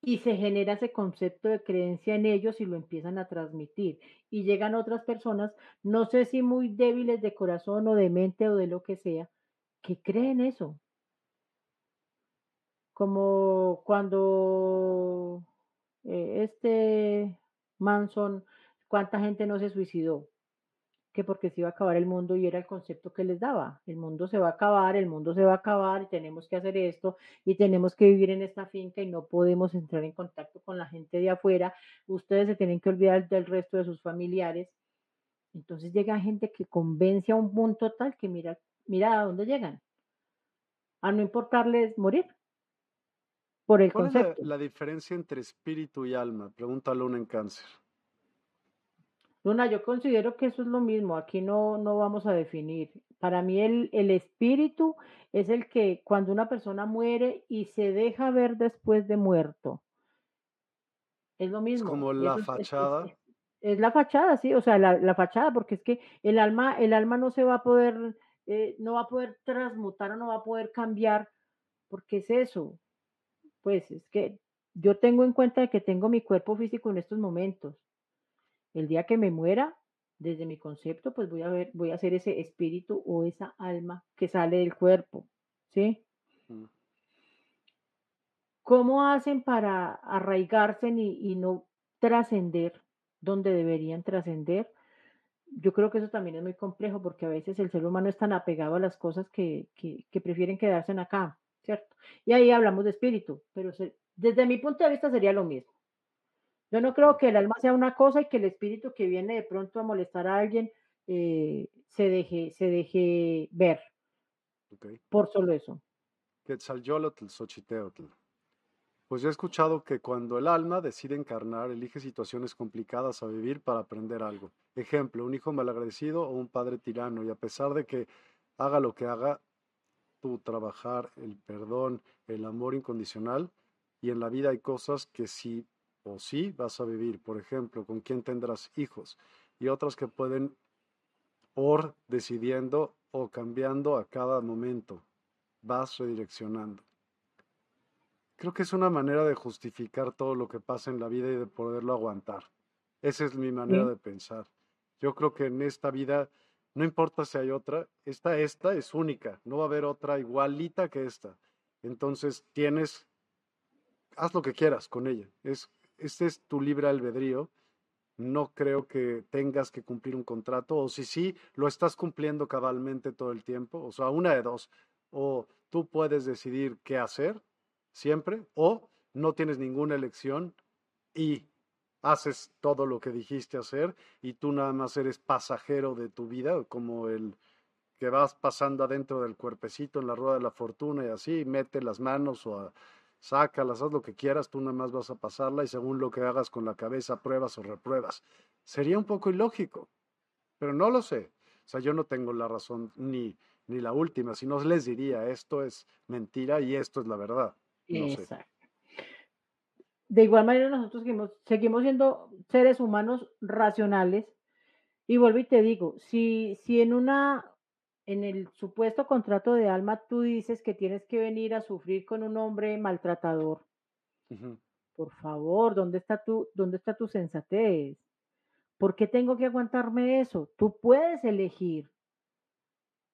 Y se genera ese concepto de creencia en ellos y lo empiezan a transmitir. Y llegan otras personas, no sé si muy débiles de corazón o de mente o de lo que sea, que creen eso. Como cuando eh, este Manson, cuánta gente no se suicidó que porque se iba a acabar el mundo y era el concepto que les daba. El mundo se va a acabar, el mundo se va a acabar y tenemos que hacer esto y tenemos que vivir en esta finca y no podemos entrar en contacto con la gente de afuera. Ustedes se tienen que olvidar del resto de sus familiares. Entonces llega gente que convence a un punto tal que mira, mira a dónde llegan. A no importarles morir. Por el ¿Cuál es la, diferencia entre espíritu y alma? Pregúntale uno en cáncer. Luna, yo considero que eso es lo mismo, aquí no, no vamos a definir. Para mí el, el espíritu es el que cuando una persona muere y se deja ver después de muerto. Es lo mismo. Es como la fachada. Es, la fachada, sí, o sea, la, la, fachada, porque es que el alma, el alma no se va a poder, eh, no va a poder transmutar o no va a poder cambiar, porque es eso. Pues es que yo tengo en cuenta que tengo mi cuerpo físico en estos momentos el día que me muera, desde mi concepto, pues voy a ver, voy a ser ese espíritu o esa alma que sale del cuerpo, ¿sí? Mm. ¿Cómo hacen para arraigarse y, no trascender donde deberían trascender? Yo creo que eso también es muy complejo porque a veces el ser humano es tan apegado a las cosas que, que, prefieren quedarse en acá, ¿cierto? Y ahí hablamos de espíritu, pero desde mi punto de vista sería lo mismo. Yo no creo que el alma sea una cosa y que el espíritu que viene de pronto a molestar a alguien eh, se, deje, se deje ver. Por solo eso. Quetzalyolotl, Xochiteotl. Pues yo he escuchado que cuando el alma decide encarnar, elige situaciones complicadas a vivir para aprender algo. Ejemplo, un hijo malagradecido o un padre tirano. Y a pesar de que haga lo que haga, tú trabajar el perdón, el amor incondicional, y en la vida hay cosas que si o sí vas a vivir, por ejemplo, con quién tendrás hijos, y otras que pueden por decidiendo o cambiando a cada momento, vas redireccionando. Creo que es una manera de justificar todo lo que pasa en la vida y de poderlo aguantar. Esa es mi manera de pensar. Yo creo que en esta vida, no importa si hay otra, esta, esta es única, no va a haber otra igualita que esta. Entonces tienes, haz lo que quieras con ella. Es este es tu libre albedrío. No creo que tengas que cumplir un contrato, o si sí, lo estás cumpliendo cabalmente todo el tiempo. O sea, una de dos. O tú puedes decidir qué hacer siempre, o no tienes ninguna elección y haces todo lo que dijiste hacer y tú nada más eres pasajero de tu vida, como el que vas pasando adentro del cuerpecito en la rueda de la fortuna y así, mete las manos o a, sácalas, haz lo que quieras, tú nada más vas a pasarla y según lo que hagas con la cabeza, pruebas o repruebas. Sería un poco ilógico, pero no lo sé. O sea, yo no tengo la razón ni, ni la última, si no les diría, esto es mentira y esto es la verdad. Exacto. De igual manera, nosotros seguimos, seguimos siendo seres humanos racionales. Y vuelvo y te digo, si, si en una en el supuesto contrato de alma tú dices que tienes que venir a sufrir con un hombre maltratador, Por favor, ¿dónde está tu, dónde está tu sensatez? ¿Por qué tengo que aguantarme eso? Tú puedes elegir.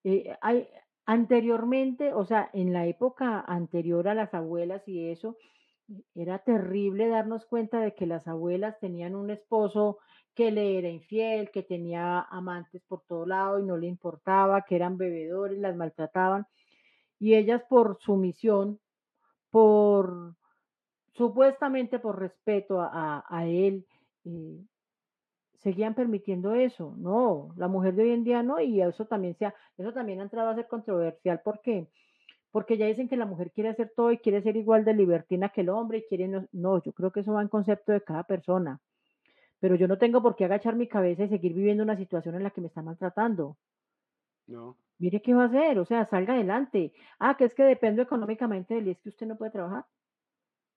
Eh, hay, anteriormente, o sea, en la época anterior a las abuelas y eso, era terrible darnos cuenta de que las abuelas tenían un esposo que le era infiel, que tenía amantes por todo lado y no le importaba, que eran bebedores, las maltrataban. Y ellas por sumisión, por supuestamente por respeto a, él, eh, seguían permitiendo eso. No, la mujer de hoy en día no, y eso también, sea, eso también ha entrado a ser controversial porque porque ya dicen que la mujer quiere hacer todo y quiere ser igual de libertina que el hombre y quiere no, no, yo creo que eso va en concepto de cada persona. Pero yo no tengo por qué agachar mi cabeza y seguir viviendo una situación en la que me está maltratando. No. Mire qué va a hacer, o sea, salga adelante. Ah, que es que depende económicamente de él y es que usted no puede trabajar.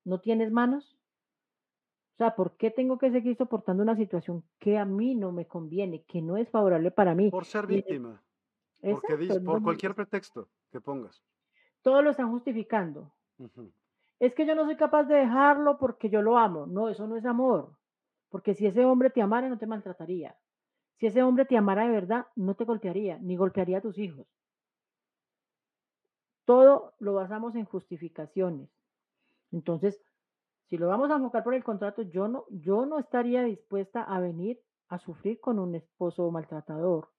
¿No tienes manos? O sea, ¿por qué tengo que seguir soportando una situación que a mí no me conviene, que no es favorable para mí? Por ser víctima. Porque por cualquier pretexto que pongas. Todo lo están justificando. Es que yo no soy capaz de dejarlo porque yo lo amo. No, eso no es amor. Porque si ese hombre te amara, no te maltrataría. Si ese hombre te amara de verdad, no te golpearía, ni golpearía a tus hijos. Todo lo basamos en justificaciones. Entonces, si lo vamos a enfocar por el contrato, yo no, yo no estaría dispuesta a venir a sufrir con un esposo maltratador.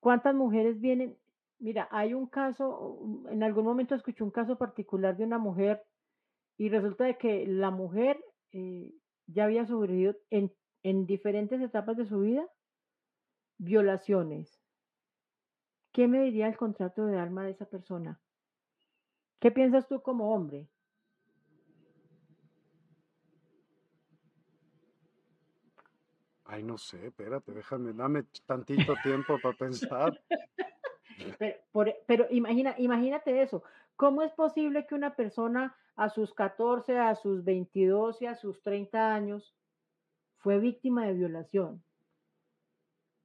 ¿Cuántas mujeres vienen? Mira, hay un caso, en algún momento escuché un caso particular de una mujer y resulta de que la mujer eh, ya había sufrido en, en diferentes etapas de su vida violaciones. ¿Qué me diría el contrato de alma de esa persona? ¿Qué piensas tú como hombre? Ay, no sé, espérate, déjame, dame tantito tiempo para pensar. Pero, imagina, imagínate eso. ¿Cómo es posible que una persona a sus 14, a sus 22 y a sus 30 años fue víctima de violación?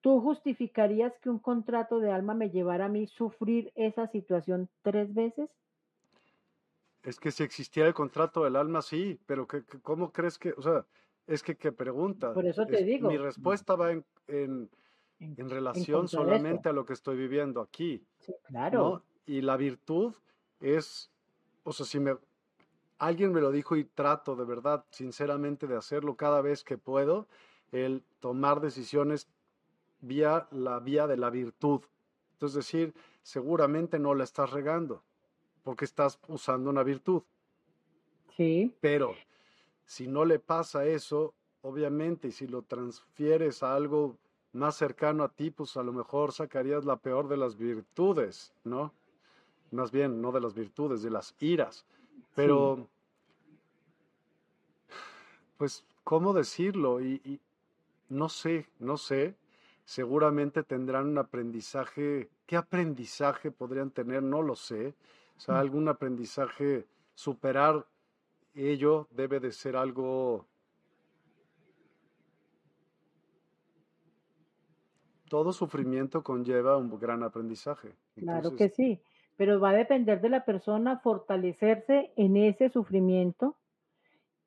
¿Tú justificarías que un contrato de alma me llevara a mí sufrir esa situación tres veces? Es que si existiera el contrato del alma, sí, pero que, ¿cómo crees que, o sea, es que qué pregunta? Por eso te digo. Mi respuesta va en en, relación solamente a lo que estoy viviendo aquí. claro. Y la virtud es, o sea, si me, alguien me lo dijo y trato de verdad, sinceramente, de hacerlo cada vez que puedo, el tomar decisiones vía la vía de la virtud. Es decir, seguramente no la estás regando, porque estás usando una virtud. Sí. Pero si no le pasa eso, obviamente, y si lo transfieres a algo más cercano a ti, pues a lo mejor sacarías la peor de las virtudes, ¿no? Más bien, no de las virtudes, de las iras. Pero, pues, ¿cómo decirlo? Y, no sé, no sé. Seguramente tendrán un aprendizaje. ¿Qué aprendizaje podrían tener? No lo sé. O sea, mm. algún aprendizaje, superar ello debe de ser algo todo sufrimiento conlleva un gran aprendizaje. claro que sí, pero va a depender de la persona fortalecerse en ese sufrimiento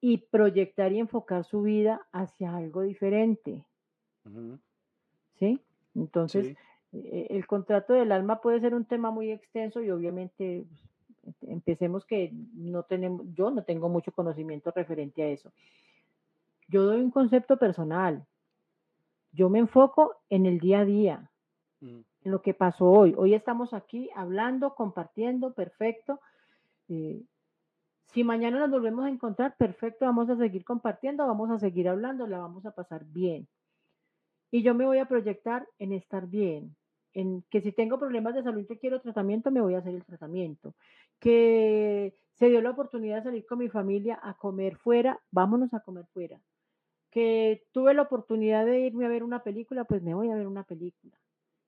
y proyectar y enfocar su vida hacia algo diferente. ¿Sí? Entonces, eh, el contrato del alma puede ser un tema muy extenso y obviamente pues, empecemos que no tenemos, yo no tengo mucho conocimiento referente a eso. Yo doy un concepto personal, yo me enfoco en el día a día. En lo que pasó hoy. Hoy estamos aquí hablando, compartiendo, perfecto. Eh, si mañana nos volvemos a encontrar, perfecto, vamos a seguir compartiendo, vamos a seguir hablando, la vamos a pasar bien. Y yo me voy a proyectar en estar bien, en que si tengo problemas de salud y quiero tratamiento, me voy a hacer el tratamiento. Que se dio la oportunidad de salir con mi familia a comer fuera, vámonos a comer fuera que tuve la oportunidad de irme a ver una película, pues me voy a ver una película.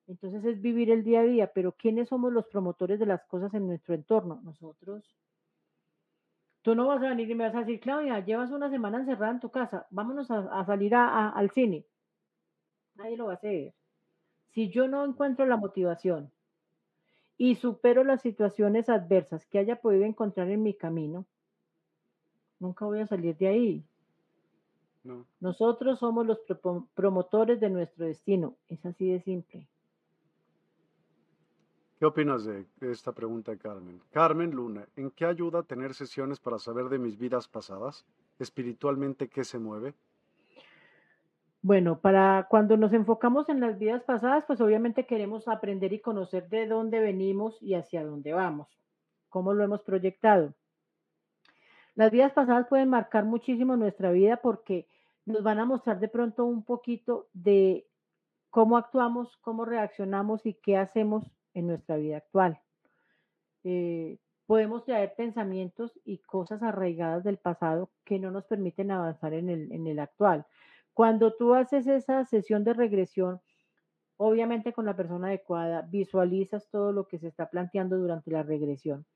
Entonces es vivir el día a día, pero ¿quiénes somos los promotores de las cosas en nuestro entorno? Nosotros. Tú no vas a venir y me vas a decir, Claudia, llevas una semana encerrada en tu casa, vámonos a, salir al cine. Nadie lo va a hacer. Si yo no encuentro la motivación y supero las situaciones adversas que haya podido encontrar en mi camino, nunca voy a salir de ahí. Nosotros somos los promotores de nuestro destino. Es así de simple. ¿Qué opinas de esta pregunta Carmen? Carmen Luna, ¿en qué ayuda tener sesiones para saber de mis vidas pasadas? Espiritualmente, ¿qué se mueve? Bueno, para cuando nos enfocamos en las vidas pasadas, pues obviamente queremos aprender y conocer de dónde venimos y hacia dónde vamos, cómo lo hemos proyectado. Las vidas pasadas pueden marcar muchísimo nuestra vida porque nos van a mostrar de pronto un poquito de cómo actuamos, cómo reaccionamos y qué hacemos en nuestra vida actual. Eh, podemos traer pensamientos y cosas arraigadas del pasado que no nos permiten avanzar en el, en el actual. Cuando tú haces esa sesión de regresión, obviamente con la persona adecuada, visualizas todo lo que se está planteando durante la regresión.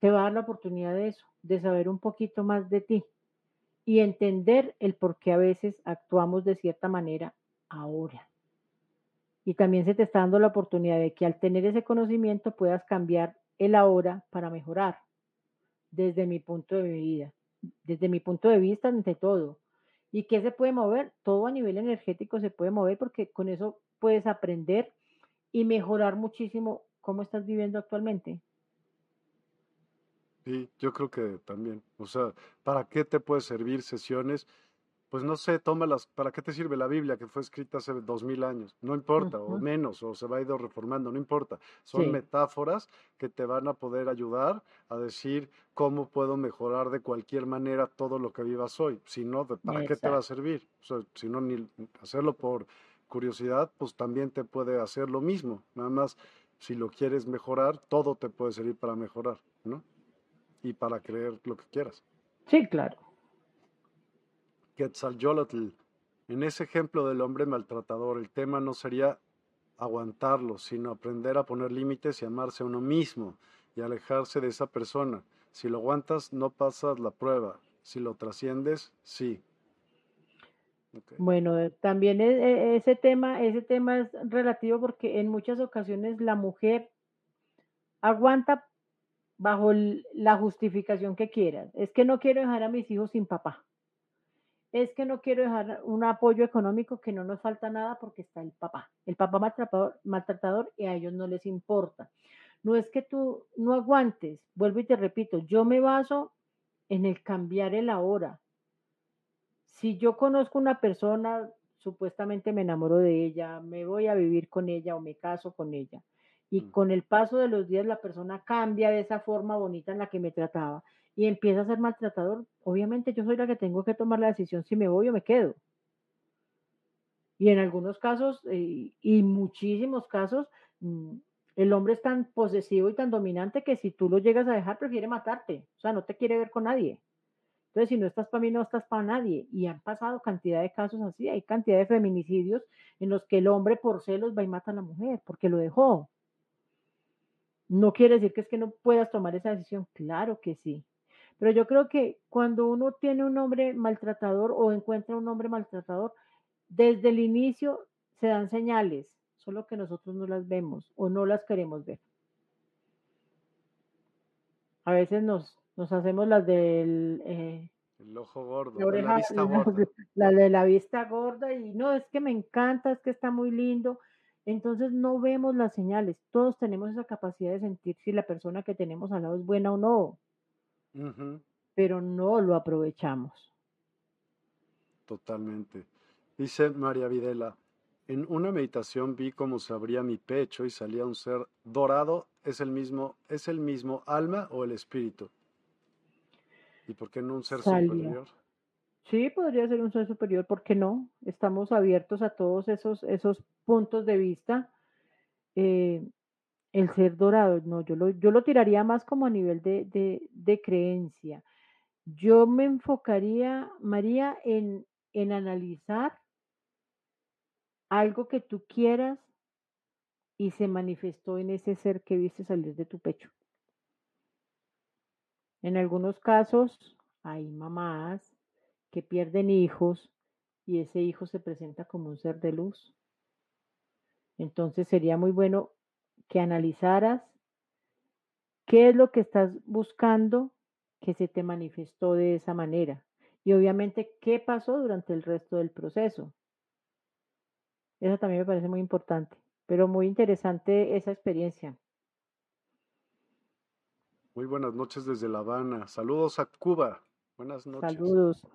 Te va a dar la oportunidad de eso, de saber un poquito más de ti y entender el por qué a veces actuamos de cierta manera ahora. Y también se te está dando la oportunidad de que al tener ese conocimiento puedas cambiar el ahora para mejorar, desde mi punto de vida, desde mi punto de vista ante todo. ¿Y qué se puede mover? Todo a nivel energético se puede mover porque con eso puedes aprender y mejorar muchísimo cómo estás viviendo actualmente. Sí, yo creo que también. O sea, ¿para qué te puede servir sesiones? Pues no sé, tómalas. ¿Para qué te sirve la Biblia que fue escrita hace dos mil años? No importa, o menos, o se va a ir reformando, no importa. Son metáforas que te van a poder ayudar a decir cómo puedo mejorar de cualquier manera todo lo que vivas hoy. Si no, ¿para qué te va a servir? O sea, si no, ni hacerlo por curiosidad, pues también te puede hacer lo mismo. Nada más, si lo quieres mejorar, todo te puede servir para mejorar, ¿no? y para creer lo que quieras. Sí, claro. En ese ejemplo del hombre maltratador, el tema no sería aguantarlo, sino aprender a poner límites y amarse a uno mismo y alejarse de esa persona. Si lo aguantas, no pasas la prueba. Si lo trasciendes, sí. Bueno, eh, también e, e, ese tema, ese tema es relativo porque en muchas ocasiones la mujer aguanta bajo la justificación que quieras. Es que no quiero dejar a mis hijos sin papá. Es que no quiero dejar un apoyo económico que no nos falta nada porque está el papá. El papá maltratador, maltratador y a ellos no les importa. No es que tú no aguantes, vuelvo y te repito, yo me baso en el cambiar el ahora. Si yo conozco una persona, supuestamente me enamoro de ella, me voy a vivir con ella o me caso con ella y mm. con el paso de los días la persona cambia de esa forma bonita en la que me trataba y empieza a ser maltratador, obviamente yo soy la que tengo que tomar la decisión si me voy o me quedo. Y en algunos casos, eh, y muchísimos casos, mm, el hombre es tan posesivo y tan dominante que si tú lo llegas a dejar, prefiere matarte. O sea, no te quiere ver con nadie. Entonces, si no estás para mí, no estás para nadie. Y han pasado cantidad de casos así. Hay cantidad de feminicidios en los que el hombre por celos va y mata a la mujer porque lo dejó. No quiere decir que es que no puedas tomar esa decisión, claro que sí. Pero yo creo que cuando uno tiene un hombre maltratador o encuentra un hombre maltratador, desde el inicio se dan señales, solo que nosotros no las vemos o no las queremos ver. A veces nos, nos hacemos las del... Eh, el ojo gordo, la, la vista gorda. La de la vista gorda y no, es que me encanta, es que está muy lindo entonces no vemos las señales. Todos tenemos esa capacidad de sentir si la persona que tenemos al lado es buena o no, pero no lo aprovechamos. Totalmente. Dice María Videla, en una meditación vi cómo se abría mi pecho y salía un ser dorado. ¿Es el mismo, es el mismo alma o el espíritu? ¿Y por qué no un ser superior? Sí, podría ser un ser superior, ¿por qué no? Estamos abiertos a todos esos, esos puntos de vista. Eh, el ser dorado, no, yo lo, yo lo tiraría más como a nivel de, de, creencia. Yo me enfocaría, María, en, en analizar algo que tú quieras y se manifestó en ese ser que viste salir de tu pecho. En algunos casos hay mamás que pierden hijos y ese hijo se presenta como un ser de luz. Entonces sería muy bueno que analizaras qué es lo que estás buscando que se te manifestó de esa manera. Y obviamente, ¿qué pasó durante el resto del proceso? Eso también me parece muy importante, pero muy interesante esa experiencia. Muy buenas noches desde La Habana. Saludos a Cuba. Buenas noches. Saludos.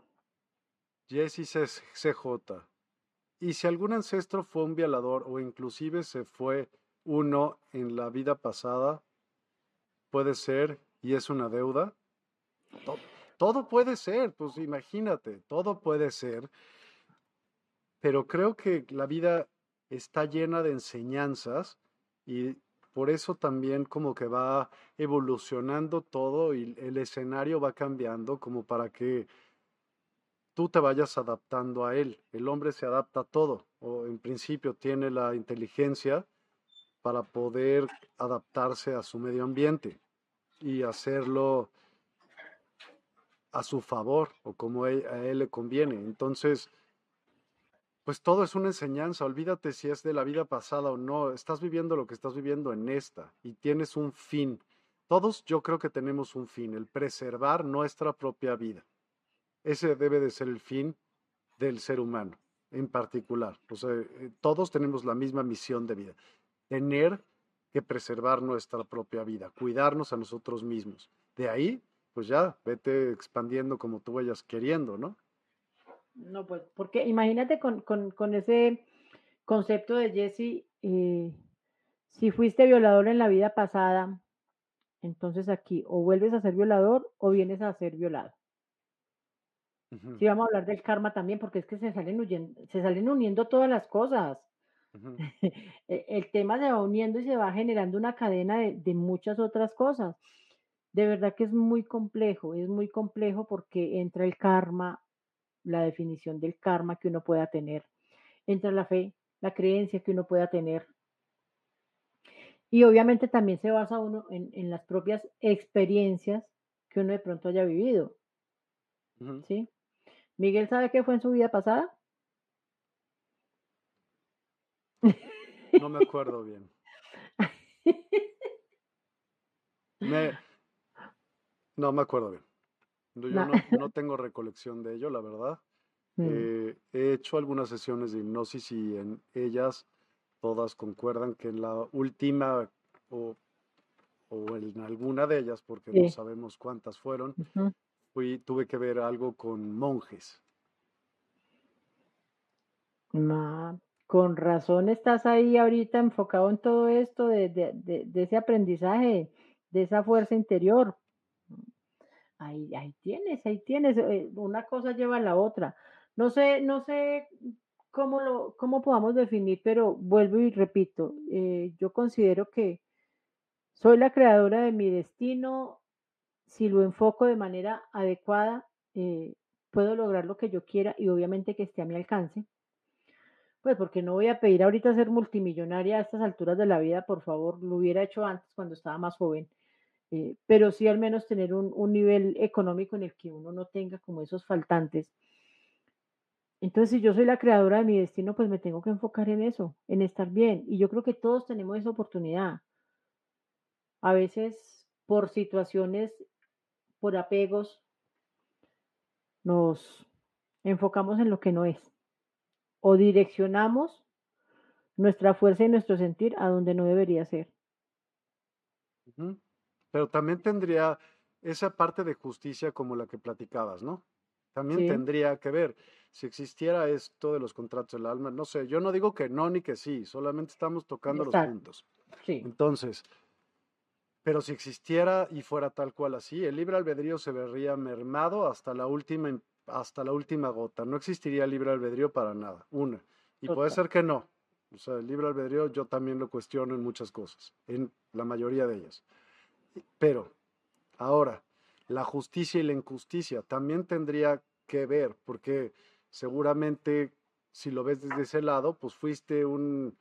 Jesse CJ. ¿Y si algún ancestro fue un violador o inclusive se fue uno en la vida pasada? Puede ser y es una deuda. Todo, puede ser, pues imagínate, todo puede ser. Pero creo que la vida está llena de enseñanzas y por eso también como que va evolucionando todo y el escenario va cambiando como para que tú te vayas adaptando a él. El hombre se adapta a todo, o en principio tiene la inteligencia para poder adaptarse a su medio ambiente y hacerlo a su favor o como a él le conviene. Entonces, pues todo es una enseñanza. Olvídate si es de la vida pasada o no. Estás viviendo lo que estás viviendo en esta y tienes un fin. Todos yo creo que tenemos un fin, el preservar nuestra propia vida. Ese debe de ser el fin del ser humano en particular. O sea, eh, todos tenemos la misma misión de vida. Tener que preservar nuestra propia vida, cuidarnos a nosotros mismos. De ahí, pues ya, vete expandiendo como tú vayas queriendo, ¿no? No, pues, porque imagínate con, ese concepto de Jesse, eh, si fuiste violador en la vida pasada, entonces aquí o vuelves a ser violador o vienes a ser violado. Sí, vamos a hablar del karma también, porque es que se salen, huyendo, se salen uniendo todas las cosas. E, el tema se va uniendo y se va generando una cadena de, muchas otras cosas. De verdad que es muy complejo, es muy complejo porque entra el karma, la definición del karma que uno pueda tener, entra la fe, la creencia que uno pueda tener. Y obviamente también se basa uno en, las propias experiencias que uno de pronto haya vivido. ¿Sí? ¿Miguel sabe qué fue en su vida pasada? No me acuerdo bien. No me acuerdo bien. Yo no, tengo recolección de ello, la verdad. Mm. Eh, he hecho algunas sesiones de hipnosis y en ellas todas concuerdan que en la última o, en alguna de ellas, porque no sabemos cuántas fueron, fui, tuve que ver algo con monjes. Con razón estás ahí ahorita enfocado en todo esto de, ese aprendizaje, de esa fuerza interior. Ahí, ahí tienes, ahí tienes, eh, una cosa lleva a la otra. No sé, no sé cómo lo, cómo podamos definir, pero vuelvo y repito, eh, yo considero que soy la creadora de mi destino, si lo enfoco de manera adecuada, eh, puedo lograr lo que yo quiera y obviamente que esté a mi alcance. Pues porque no voy a pedir ahorita ser multimillonaria a estas alturas de la vida, por favor, lo hubiera hecho antes cuando estaba más joven, eh, pero sí al menos tener un, un, nivel económico en el que uno no tenga como esos faltantes. Entonces, si yo soy la creadora de mi destino, pues me tengo que enfocar en eso, en estar bien. Y yo creo que todos tenemos esa oportunidad. A veces por situaciones por apegos, nos enfocamos en lo que no es o direccionamos nuestra fuerza y nuestro sentir a donde no debería ser. Pero también tendría esa parte de justicia como la que platicabas, ¿no? También tendría que ver si existiera esto de los contratos del alma. No sé, yo no digo que no ni que sí, solamente estamos tocando los puntos. Sí. Entonces, pero si existiera y fuera tal cual así, el libre albedrío se vería mermado hasta la última, hasta la última gota. No existiría libre albedrío para nada. Una. Y puede ser que no. O sea, el libre albedrío yo también lo cuestiono en muchas cosas, en la mayoría de ellas. Pero, ahora, la justicia y la injusticia también tendría que ver, porque seguramente si lo ves desde ese lado, pues fuiste un,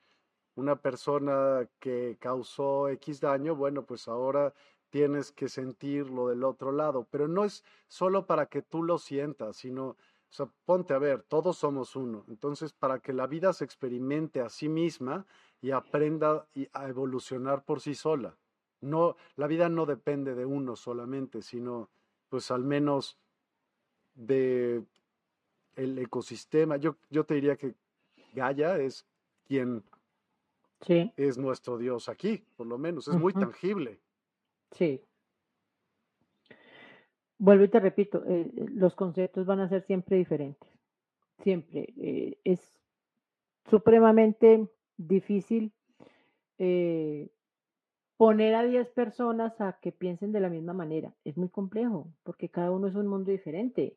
una persona que causó X daño, bueno, pues ahora tienes que sentir lo del otro lado, pero no es solo para que tú lo sientas, sino, o sea, ponte a ver, todos somos uno. Entonces, para que la vida se experimente a sí misma y aprenda a evolucionar por sí sola. No, la vida no depende de uno solamente, sino pues al menos de el ecosistema. Yo, yo te diría que Gaia es quien es nuestro Dios aquí, por lo menos, es muy tangible. Sí. Vuelvo y te repito, eh, los conceptos van a ser siempre diferentes, siempre. Eh, es supremamente difícil eh, poner a 10 personas a que piensen de la misma manera. Es muy complejo, porque cada uno es un mundo diferente.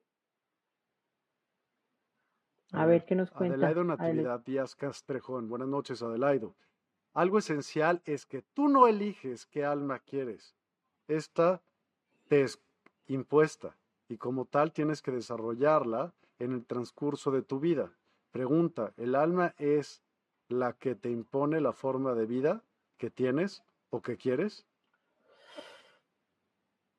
A, ver, qué nos cuenta. Adelaido Natividad Díaz Castrejón. Buenas noches, Adelaido. Algo esencial es que tú no eliges qué alma quieres. Esta te es impuesta y como tal tienes que desarrollarla en el transcurso de tu vida. Pregunta, ¿el alma es la que te impone la forma de vida que tienes o que quieres?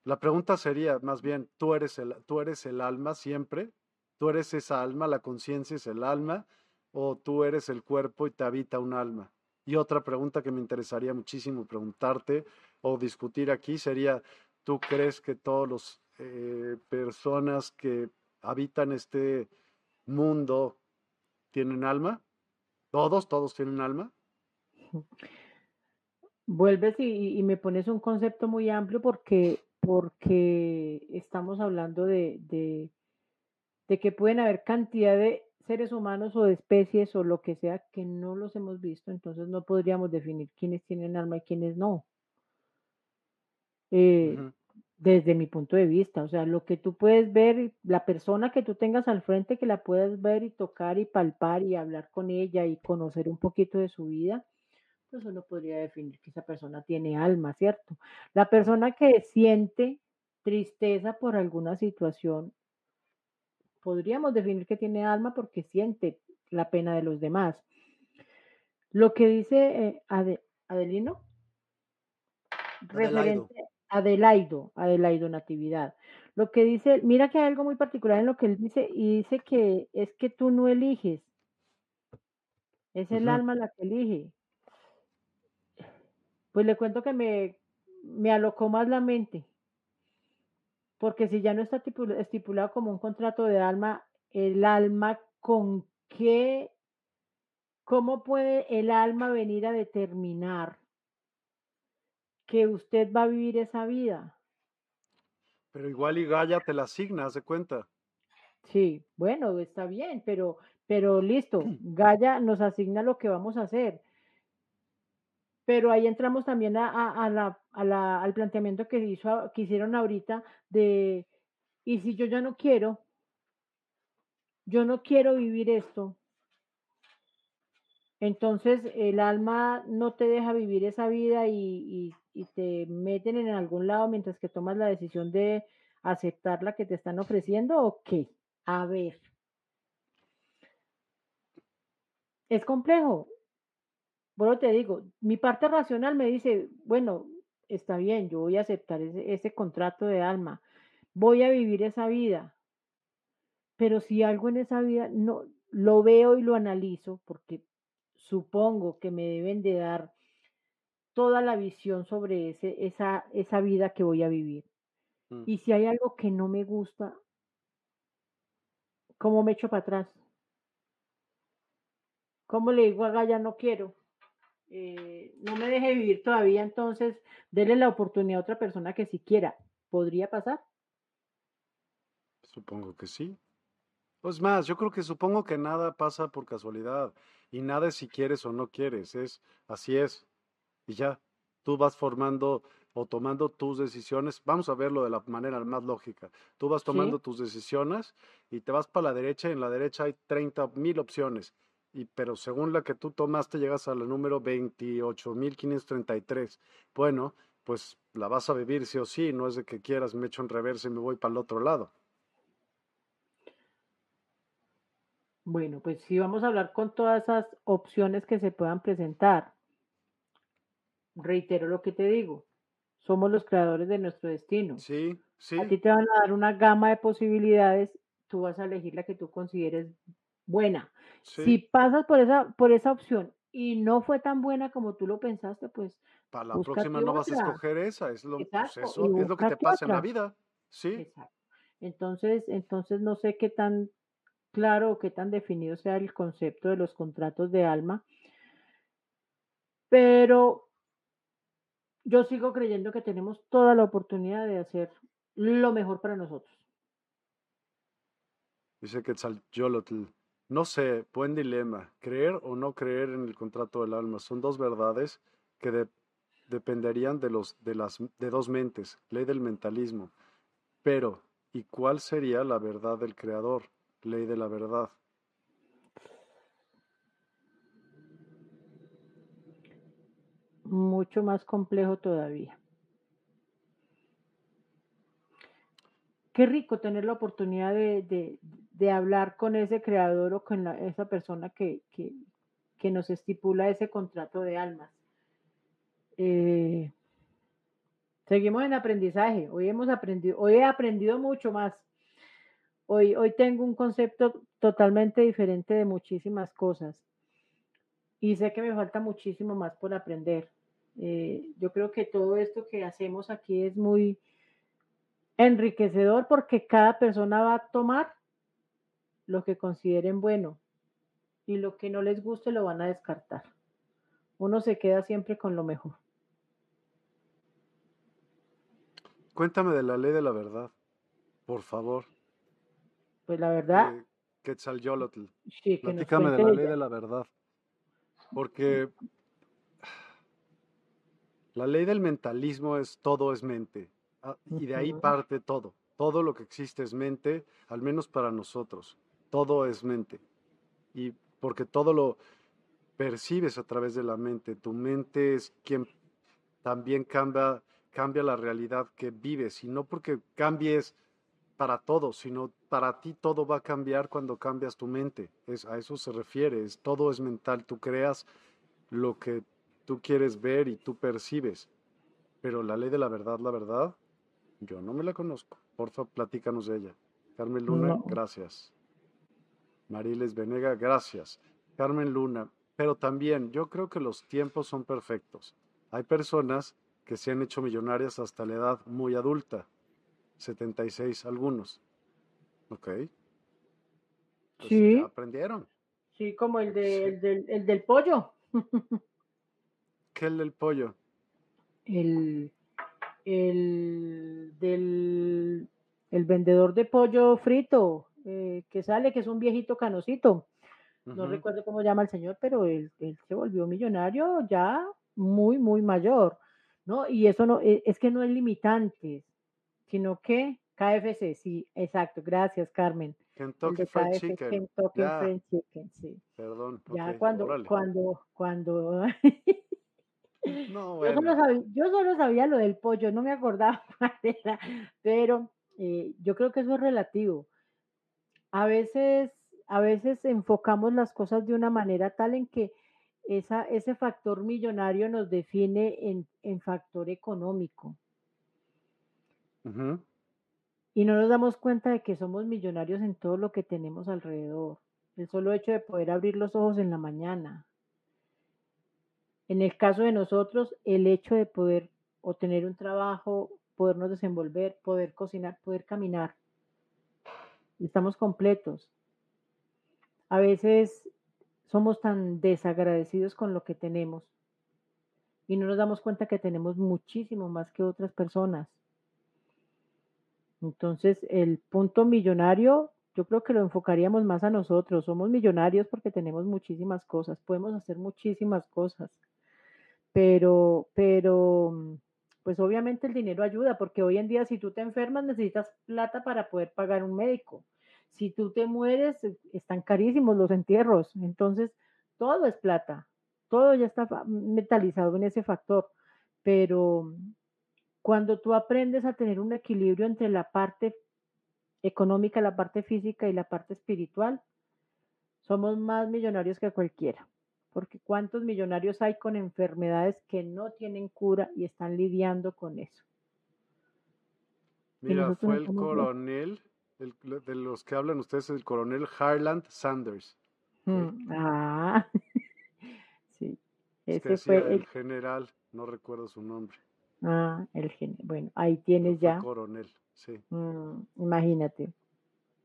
La pregunta sería más bien, ¿tú eres el, tú eres el alma siempre? ¿Tú eres esa alma, la conciencia es el alma? ¿O tú eres el cuerpo y te habita un alma? Y otra pregunta que me interesaría muchísimo preguntarte o discutir aquí sería, ¿tú crees que todas las eh, personas que habitan este mundo tienen alma? ¿Todos, todos tienen alma? Vuelves y, me pones un concepto muy amplio porque, porque estamos hablando de, de, de que pueden haber cantidad de seres humanos o de especies o lo que sea que no los hemos visto, entonces no podríamos definir quiénes tienen alma y quiénes no. Eh, desde mi punto de vista, o sea, lo que tú puedes ver, la persona que tú tengas al frente, que la puedas ver y tocar y palpar y hablar con ella y conocer un poquito de su vida, pues uno podría definir que esa persona tiene alma, ¿cierto? La persona que siente tristeza por alguna situación, podríamos definir que tiene alma porque siente la pena de los demás. Lo que dice eh, Adelino, referente Adelaido, Adelaido Natividad. Lo que dice, mira que hay algo muy particular en lo que él dice y dice que es que tú no eliges, es el alma la que elige. Pues le cuento que me, me alocó más la mente, porque si ya no está estipulado como un contrato de alma, el alma con qué, cómo puede el alma venir a determinar que usted va a vivir esa vida. Pero igual y Gaia te la asigna, de cuenta. Sí, bueno, está bien, pero, pero listo, Gaia nos asigna lo que vamos a hacer. Pero ahí entramos también a, la, al planteamiento que, hizo, que hicieron ahorita de, y si yo ya no quiero, yo no quiero vivir esto, entonces el alma no te deja vivir esa vida y, y te meten en algún lado mientras que tomas la decisión de aceptar la que te están ofreciendo o qué? A ver. Es complejo. Bueno, te digo, mi parte racional me dice, bueno, está bien, yo voy a aceptar ese, ese contrato de alma, voy a vivir esa vida, pero si algo en esa vida no lo veo y lo analizo, porque supongo que me deben de dar toda la visión sobre ese, esa, esa vida que voy a vivir. Mm. Y si hay algo que no me gusta, ¿cómo me echo para atrás? ¿Cómo le digo a Gaya, no quiero? Eh, no me deje vivir todavía, entonces déle la oportunidad a otra persona que si quiera. ¿Podría pasar? Supongo que sí. Pues más, yo creo que supongo que nada pasa por casualidad y nada es si quieres o no quieres, es así es y ya, tú vas formando o tomando tus decisiones, vamos a verlo de la manera más lógica, tú vas tomando tus decisiones y te vas para la derecha y en la derecha hay 30 mil opciones, y, pero según la que tú tomaste llegas a la número 28.533. Bueno, pues la vas a vivir sí o sí, no es de que quieras, me echo en reversa y me voy para el otro lado. Bueno, pues sí vamos a hablar con todas esas opciones que se puedan presentar reitero lo que te digo, somos los creadores de nuestro destino. Sí, sí. A ti te van a dar una gama de posibilidades, tú vas a elegir la que tú consideres buena. Si pasas por esa, por esa opción y no fue tan buena como tú lo pensaste, pues para la próxima no vas a escoger esa, es lo, pues eso, es lo que te pasa en la vida, ¿sí? Exacto. Entonces, entonces no sé qué tan claro o qué tan definido sea el concepto de los contratos de alma, pero yo sigo creyendo que tenemos toda la oportunidad de hacer lo mejor para nosotros. Dice que Yolotl, no sé, buen dilema, creer o no creer en el contrato del alma. Son dos verdades que dependerían de, los, de, las, de dos mentes, ley del mentalismo. Pero, ¿y cuál sería la verdad del creador, ley de la verdad? Mucho más complejo todavía. Qué rico tener la oportunidad de, de hablar con ese creador o con esa persona que, que, nos estipula ese contrato de almas. Eh, seguimos en aprendizaje. Hoy hemos aprendido, hoy he aprendido mucho más. Hoy, hoy tengo un concepto totalmente diferente de muchísimas cosas. Y sé que me falta muchísimo más por aprender. Eh, yo creo que todo esto que hacemos aquí es muy enriquecedor porque cada persona va a tomar lo que consideren bueno y lo que no les guste lo van a descartar. Uno se queda siempre con lo mejor. Cuéntame de la ley de la verdad, por favor. Pues la verdad. Eh, Quetzalcóatl. Sí, Platícame de la ley de la verdad. Porque la ley del mentalismo es todo es mente. Ah, y de ahí parte todo. Todo lo que existe es mente, al menos para nosotros todo es mente. Y porque todo lo percibes a través de la mente. Tu mente es quien también cambia, cambia la realidad que vives. Y no porque cambies para todo, sino para ti todo va a cambiar cuando cambias tu mente. Es, a eso se refiere. Es, todo es mental. Tú creas lo que tú quieres ver y tú percibes. Pero la ley de la verdad, la verdad, yo no me la conozco. Porfa, platícanos de ella. Carmen Luna, gracias. Mariles Venega, gracias. Carmen Luna, pero también yo creo que los tiempos son perfectos. Hay personas que se han hecho millonarias hasta la edad muy adulta, 76 algunos. ¿Ok? Pues sí. aprendieron. Sí, como el, de, el, del, pollo. ¿Qué el del pollo? El, el del el vendedor de pollo frito. Eh, que sale, que es un viejito canosito. No recuerdo cómo llama el señor, pero él, se volvió millonario ya muy, muy mayor, ¿no? Y eso no, e, es que no es limitante, sino que KFC, sí, exacto, gracias Carmen. Kentucky Fried Chicken. Kentucky Fried Chicken, sí. Perdón. Ya cuando, cuando, cuando, no, yo, solo sabía, yo, solo sabía, lo del pollo, no me acordaba pero eh, yo creo que eso es relativo a veces, a veces enfocamos las cosas de una manera tal en que esa, ese factor millonario nos define en, factor económico. Y no nos damos cuenta de que somos millonarios en todo lo que tenemos alrededor. El solo hecho de poder abrir los ojos en la mañana. En el caso de nosotros, el hecho de poder obtener un trabajo, podernos desenvolver, poder cocinar, poder caminar estamos completos. A veces somos tan desagradecidos con lo que tenemos y no nos damos cuenta que tenemos muchísimo más que otras personas. Entonces, el punto millonario, yo creo que lo enfocaríamos más a nosotros. Somos millonarios porque tenemos muchísimas cosas, podemos hacer muchísimas cosas, pero, pero pues obviamente el dinero ayuda, porque hoy en día si tú te enfermas necesitas plata para poder pagar un médico. Si tú te mueres, eh, están carísimos los entierros. Entonces, todo es plata. Todo ya está metalizado en ese factor. Pero cuando tú aprendes a tener un equilibrio entre la parte económica, la parte física y la parte espiritual, somos más millonarios que cualquiera porque cuántos millonarios hay con enfermedades que no tienen cura y están lidiando con eso. Mira, fue el coronel, de los que hablan ustedes, el coronel Harland Sanders. Mm, ah, sí. ese fue el, general, no recuerdo su nombre. Ah, el general. Bueno, ahí tienes ya. Coronel, sí. Mm, imagínate.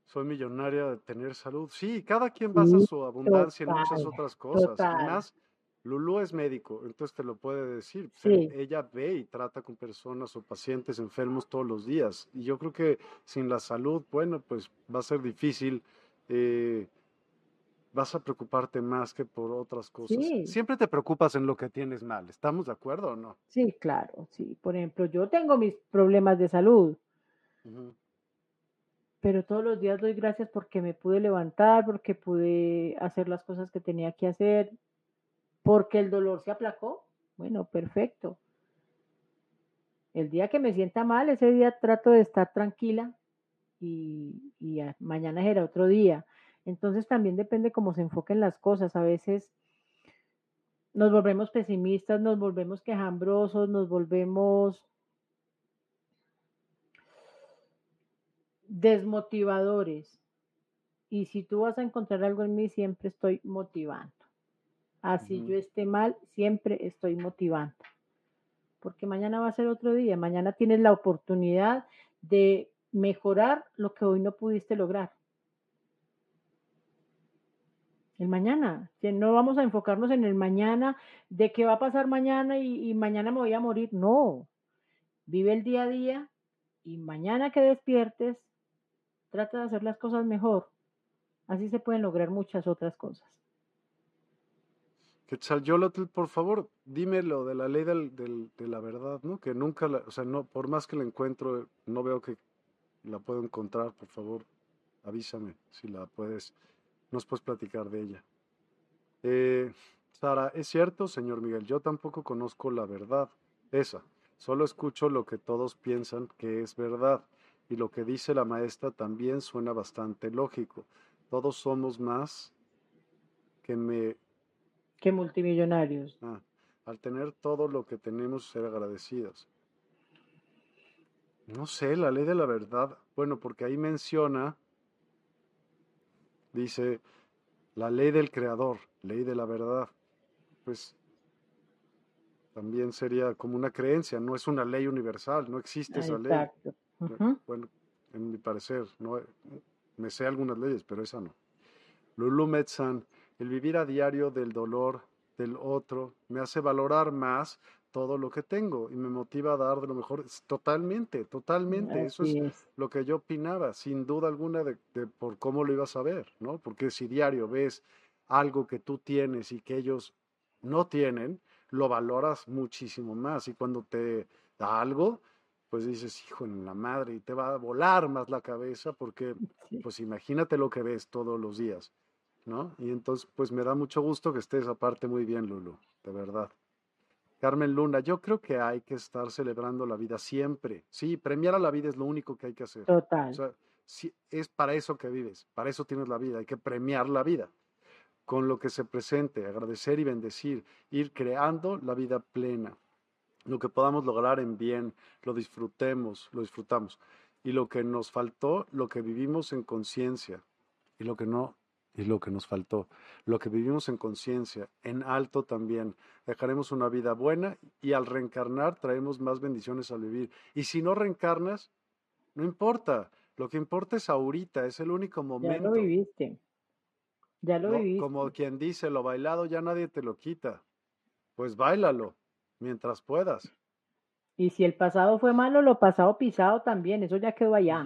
Soy millonaria de tener salud. Sí, cada quien basa su abundancia en muchas otras cosas. Además, Lulu es médico, entonces te lo puede decir. Ella ve y trata con personas o pacientes enfermos todos los días. Y yo creo que sin la salud, bueno, pues va a ser difícil. Eh, vas a preocuparte más que por otras cosas. Siempre te preocupas en lo que tienes mal. ¿Estamos de acuerdo o no? Sí, claro, sí. Por ejemplo, yo tengo mis problemas de salud. Pero todos los días doy gracias porque me pude levantar, porque pude hacer las cosas que tenía que hacer, porque el dolor se aplacó. Bueno, perfecto. El día que me sienta mal, ese día trato de estar tranquila y, mañana será otro día. Entonces también depende cómo se enfoquen las cosas. A veces nos volvemos pesimistas, nos volvemos quejambrosos, nos volvemos desmotivadores. Y si tú vas a encontrar algo en mí, siempre estoy motivando. Así yo esté mal, siempre estoy motivando. Porque mañana va a ser otro día. Mañana tienes la oportunidad de mejorar lo que hoy no pudiste lograr. El mañana. No vamos a enfocarnos en el mañana, de qué va a pasar mañana y, y mañana me voy a morir. No. Vive el día a día y mañana que despiertes, trata de hacer las cosas mejor. Así se pueden lograr muchas otras cosas. Quetzalcóatl, por favor, dime lo de la ley de la verdad, ¿no? Que nunca, la, o sea, no, por más que la encuentro, no veo que la puedo encontrar, por favor, avísame si la puedes, nos puedes platicar de ella. Eh, Sara, es cierto, señor Miguel, yo tampoco conozco la verdad, esa, solo escucho lo que todos piensan que es verdad, y lo que dice la maestra también suena bastante lógico. Todos somos más que me que multimillonarios. Ah, al tener todo lo que tenemos, ser agradecidos. No sé, la ley de la verdad. Bueno, porque ahí menciona, dice, la ley del creador, ley de la verdad. Pues también sería como una creencia, no es una ley universal, no existe esa ley. Bueno, en mi parecer, no, me sé algunas leyes, pero esa no. Lulu Metzan, el vivir a diario del dolor del otro me hace valorar más todo lo que tengo y me motiva a dar de lo mejor. Totalmente, totalmente. Eso es, lo que yo opinaba, sin duda alguna, de, por cómo lo ibas a ver, ¿no? Porque si diario ves algo que tú tienes y que ellos no tienen, lo valoras muchísimo más. Y cuando te da algo, pues dices, hijo en la madre, y te va a volar más la cabeza porque, pues imagínate lo que ves todos los días. ¿no? Y entonces, pues me da mucho gusto que estés aparte muy bien, Lulu, de verdad. Carmen Luna, yo creo que hay que estar celebrando la vida siempre. Sí, premiar a la vida es lo único que hay que hacer. Total. O sea, es para eso que vives, para eso tienes la vida, hay que premiar la vida con lo que se presente, agradecer y bendecir, ir creando la vida plena. Lo que podamos lograr en bien, lo disfrutemos, lo disfrutamos. Y lo que nos faltó, lo que vivimos en conciencia. Y lo que no, y lo que nos faltó. Lo que vivimos en conciencia, en alto también. Dejaremos una vida buena y al reencarnar traemos más bendiciones al vivir. Y si no reencarnas, no importa. Lo que importa es ahorita, es el único momento. Ya lo viviste. Ya lo viviste. Como quien dice, lo bailado ya nadie te lo quita. Pues bailalo mientras puedas. Y si el pasado fue malo, lo pasado pisado también, eso ya quedó allá.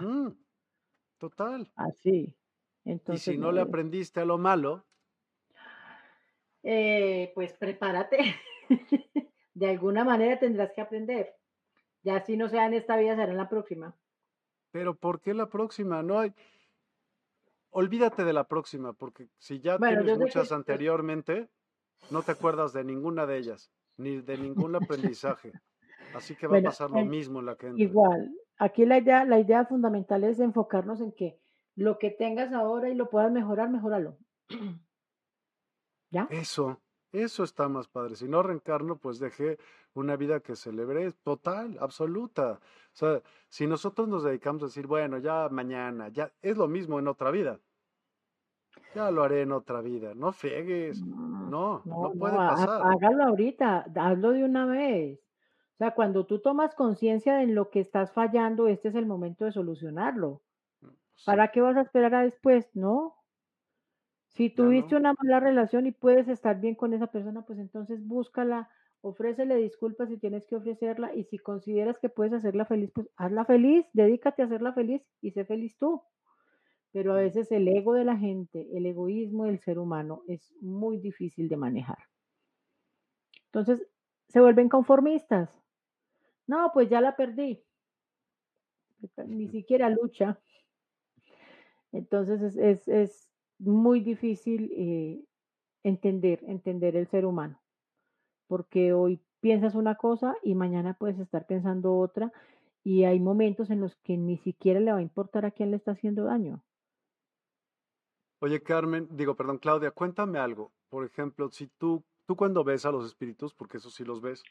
Total. Así y si no le aprendiste a lo malo. Eh, pues prepárate. de alguna manera tendrás que aprender. Ya si no sea en esta vida, será en la próxima. Pero ¿por qué la próxima? No hay. Olvídate de la próxima, porque si ya tienes muchas anteriormente, no te acuerdas de ninguna de ellas, ni de ningún aprendizaje. Así que va a pasar lo mismo en la que Igual, aquí la idea, la idea fundamental es enfocarnos en que lo que tengas ahora y lo puedas mejorar, mejóralo. ¿Ya? Eso, eso está más padre. Si no reencarno, pues dejé una vida que celebré total, absoluta. O sea, si nosotros nos dedicamos a decir, bueno, ya mañana, ya es lo mismo en otra vida. Ya lo haré en otra vida. No friegues. No, no, puede pasar. Hágalo ahorita, hazlo de una vez. O sea, cuando tú tomas conciencia de lo que estás fallando, este es el momento de solucionarlo. Mm, ¿Para qué vas a esperar a después? No. Si tuviste una mala relación y puedes estar bien con esa persona, pues entonces búscala, ofrécele disculpas si tienes que ofrecerla y si consideras que puedes hacerla feliz, pues hazla feliz, dedícate a hacerla feliz y sé feliz tú. Pero a mm. veces el ego de la gente, el egoísmo del ser humano es muy difícil de manejar. Entonces se vuelven conformistas. No, pues ya la perdí. Ni siquiera lucha. Entonces es, muy difícil eh, entender, entender el ser humano. Porque hoy piensas una cosa y mañana puedes estar pensando otra y hay momentos en los que ni siquiera le va a importar a quién le está haciendo daño. Oye, Carmen, digo, perdón, Claudia, cuéntame algo. Por ejemplo, si tú, tú cuando ves a los espíritus, porque eso sí los ves,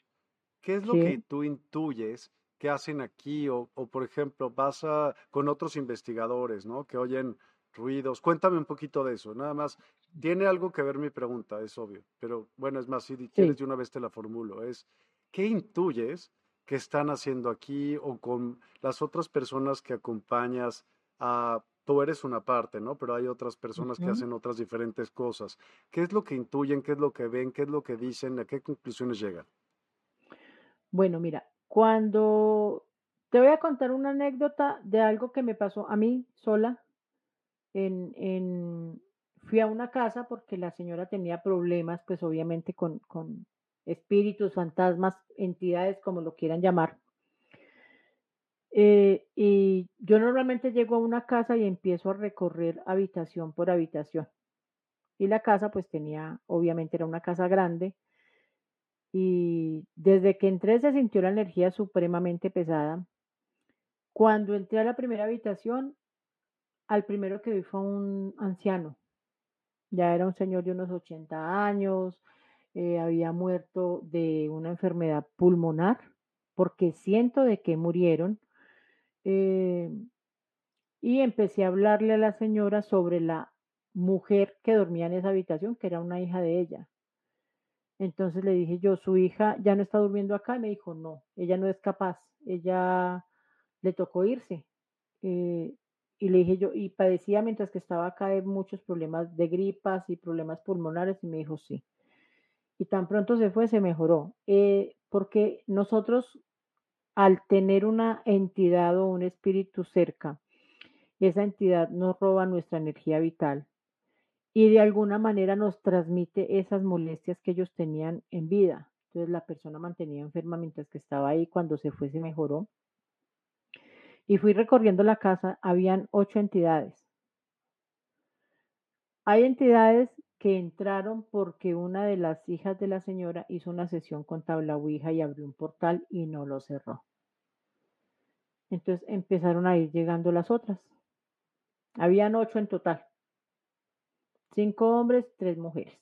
¿qué es lo que tú intuyes que hacen aquí? O, o, por ejemplo, vas a, con otros investigadores, ¿no? Que oyen ruidos. Cuéntame un poquito de eso. Nada más, tiene algo que ver mi pregunta, es obvio. Pero bueno, es más, si quieres de una vez te la formulo. Es, ¿qué intuyes que están haciendo aquí o con las otras personas que acompañas a tú eres una parte, ¿no? Pero hay otras personas que hacen otras diferentes cosas. ¿Qué es lo que intuyen? ¿Qué es lo que ven? ¿Qué es lo que dicen? ¿A qué conclusiones llegan? Bueno, mira, cuando te voy a contar una anécdota de algo que me pasó a mí sola, en, fui a una casa porque la señora tenía problemas, pues obviamente con, con espíritus, fantasmas, entidades, como lo quieran llamar. Eh, y yo normalmente llego a una casa y empiezo a recorrer habitación por habitación. Y la casa pues tenía, obviamente era una casa grande. Y desde que entré se sintió la energía supremamente pesada. Cuando entré a la primera habitación, al primero que vi fue un anciano. Ya era un señor de unos 80 años, eh, había muerto de una enfermedad pulmonar, porque siento de que murieron eh, y empecé a hablarle a la señora sobre la mujer que dormía en esa habitación, que era una hija de ella. Entonces le dije yo, su hija ya no está durmiendo acá y me dijo, no, ella no es capaz, ella le tocó irse. Eh, y le dije yo, y padecía mientras que estaba acá de muchos problemas de gripas y problemas pulmonares y me dijo, sí. Y tan pronto se fue, se mejoró. Eh, porque nosotros al tener una entidad o un espíritu cerca, esa entidad nos roba nuestra energía vital y de alguna manera nos transmite esas molestias que ellos tenían en vida. Entonces la persona mantenía enferma mientras que estaba ahí, cuando se fue se mejoró. Y fui recorriendo la casa, habían ocho entidades. Hay entidades que entraron porque una de las hijas de la señora hizo una sesión con tabla Ouija y abrió un portal y no lo cerró. Entonces empezaron a ir llegando las otras. Habían ocho en total. Cinco hombres, tres mujeres.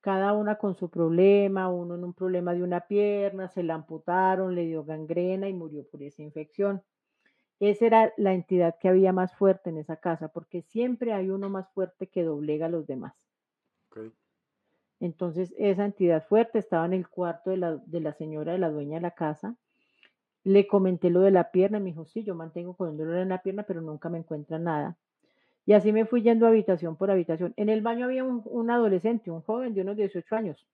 Cada una con su problema, uno en un problema de una pierna, se la amputaron, le dio gangrena y murió por esa infección. Esa era la entidad que había más fuerte en esa casa, porque siempre hay uno más fuerte que doblega a los demás. Entonces, esa entidad fuerte estaba en el cuarto de la, de la señora, de la dueña de la casa. Le comenté lo de la pierna me dijo, sí, yo mantengo con un dolor en la pierna, pero nunca me encuentra nada. Y así me fui yendo habitación por habitación. En el baño había un, un adolescente, un joven de unos 18 años.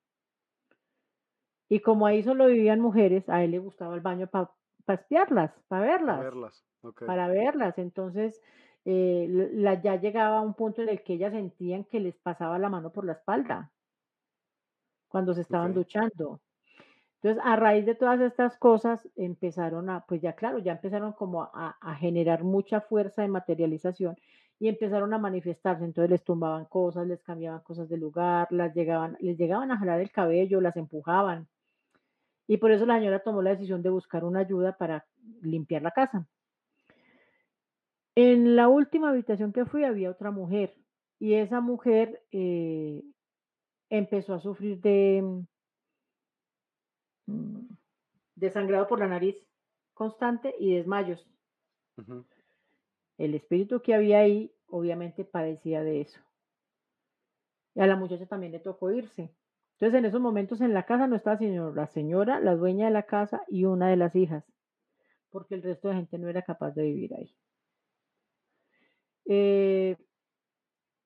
Y como ahí solo vivían mujeres, a él le gustaba el baño para espiarlas, para verlas. Para verlas. Para verlas. Entonces, eh, la, ya llegaba a un punto en el que ellas sentían que les pasaba la mano por la espalda cuando se estaban duchando. Entonces, a raíz de todas estas cosas, empezaron a, pues ya claro, ya empezaron como a, generar mucha fuerza de materialización y empezaron a manifestarse. Entonces les tumbaban cosas, les cambiaban cosas de lugar, las llegaban, les llegaban a jalar el cabello, las empujaban. Y por eso la señora tomó la decisión de buscar una ayuda para limpiar la casa. En la última habitación que fui había otra mujer y esa mujer eh, empezó a sufrir de, mm, de sangrado por la nariz constante y desmayos. El espíritu que había ahí obviamente padecía de eso. Y a la muchacha también le tocó irse. Entonces en esos momentos en la casa no estaba sino la señora, la dueña de la casa y una de las hijas, porque el resto de gente no era capaz de vivir ahí. Eh,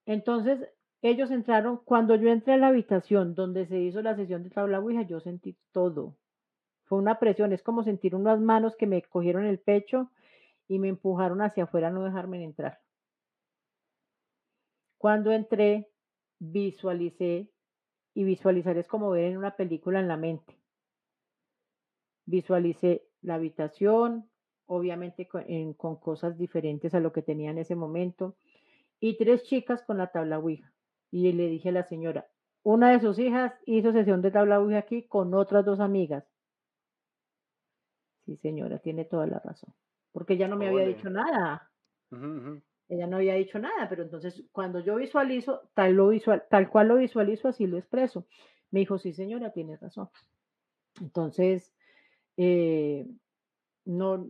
entonces ellos entraron, cuando yo entré a la habitación donde se hizo la sesión de tabla Ouija, yo sentí todo. Fue una presión, es como sentir unas manos que me cogieron el pecho y me empujaron hacia afuera no dejarme entrar. Cuando entré, visualicé, y visualizar es como ver en una película en la mente. Visualicé la habitación, obviamente con, con cosas diferentes a lo que tenía en ese momento, y tres chicas con la tabla Ouija. Y le dije a la señora, una de sus hijas hizo sesión de tabla Ouija aquí con otras dos amigas. Sí, señora, tiene toda la razón. Porque ella no me había dicho nada. Ella no había dicho nada, pero entonces cuando yo visualizo, tal, lo visual, tal cual lo visualizo, así lo expreso. Me dijo, sí, señora, tiene razón. Entonces, eh, no,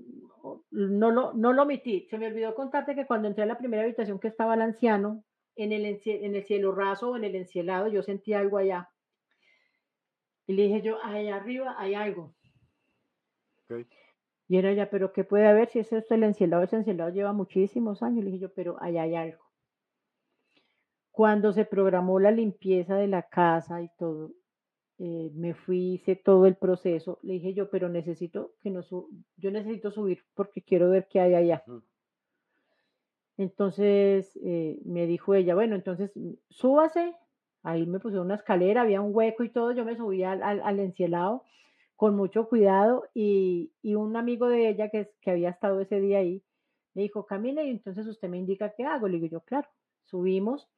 no, lo, no lo omití. Se me olvidó contarte que cuando entré a la primera habitación que estaba el anciano, en el, en el cielo raso o en el encielado, yo sentí algo allá. Y le dije yo, allá arriba hay algo. Y era ya, pero ¿qué puede haber si es esto el encielado? Ese encielado lleva muchísimos años. Le dije yo, pero allá hay algo. Cuando se programó la limpieza de la casa y todo, eh, me fui, hice todo el proceso. Le dije yo, pero necesito que no yo necesito subir porque quiero ver qué hay allá. Entonces eh, me dijo ella, bueno, entonces súbase. Ahí me puse una escalera, había un hueco y todo. Yo me subí al, al encielado con mucho cuidado y, un amigo de ella que, que había estado ese día ahí me dijo, camine y entonces usted me indica qué hago. Le digo yo, claro, subimos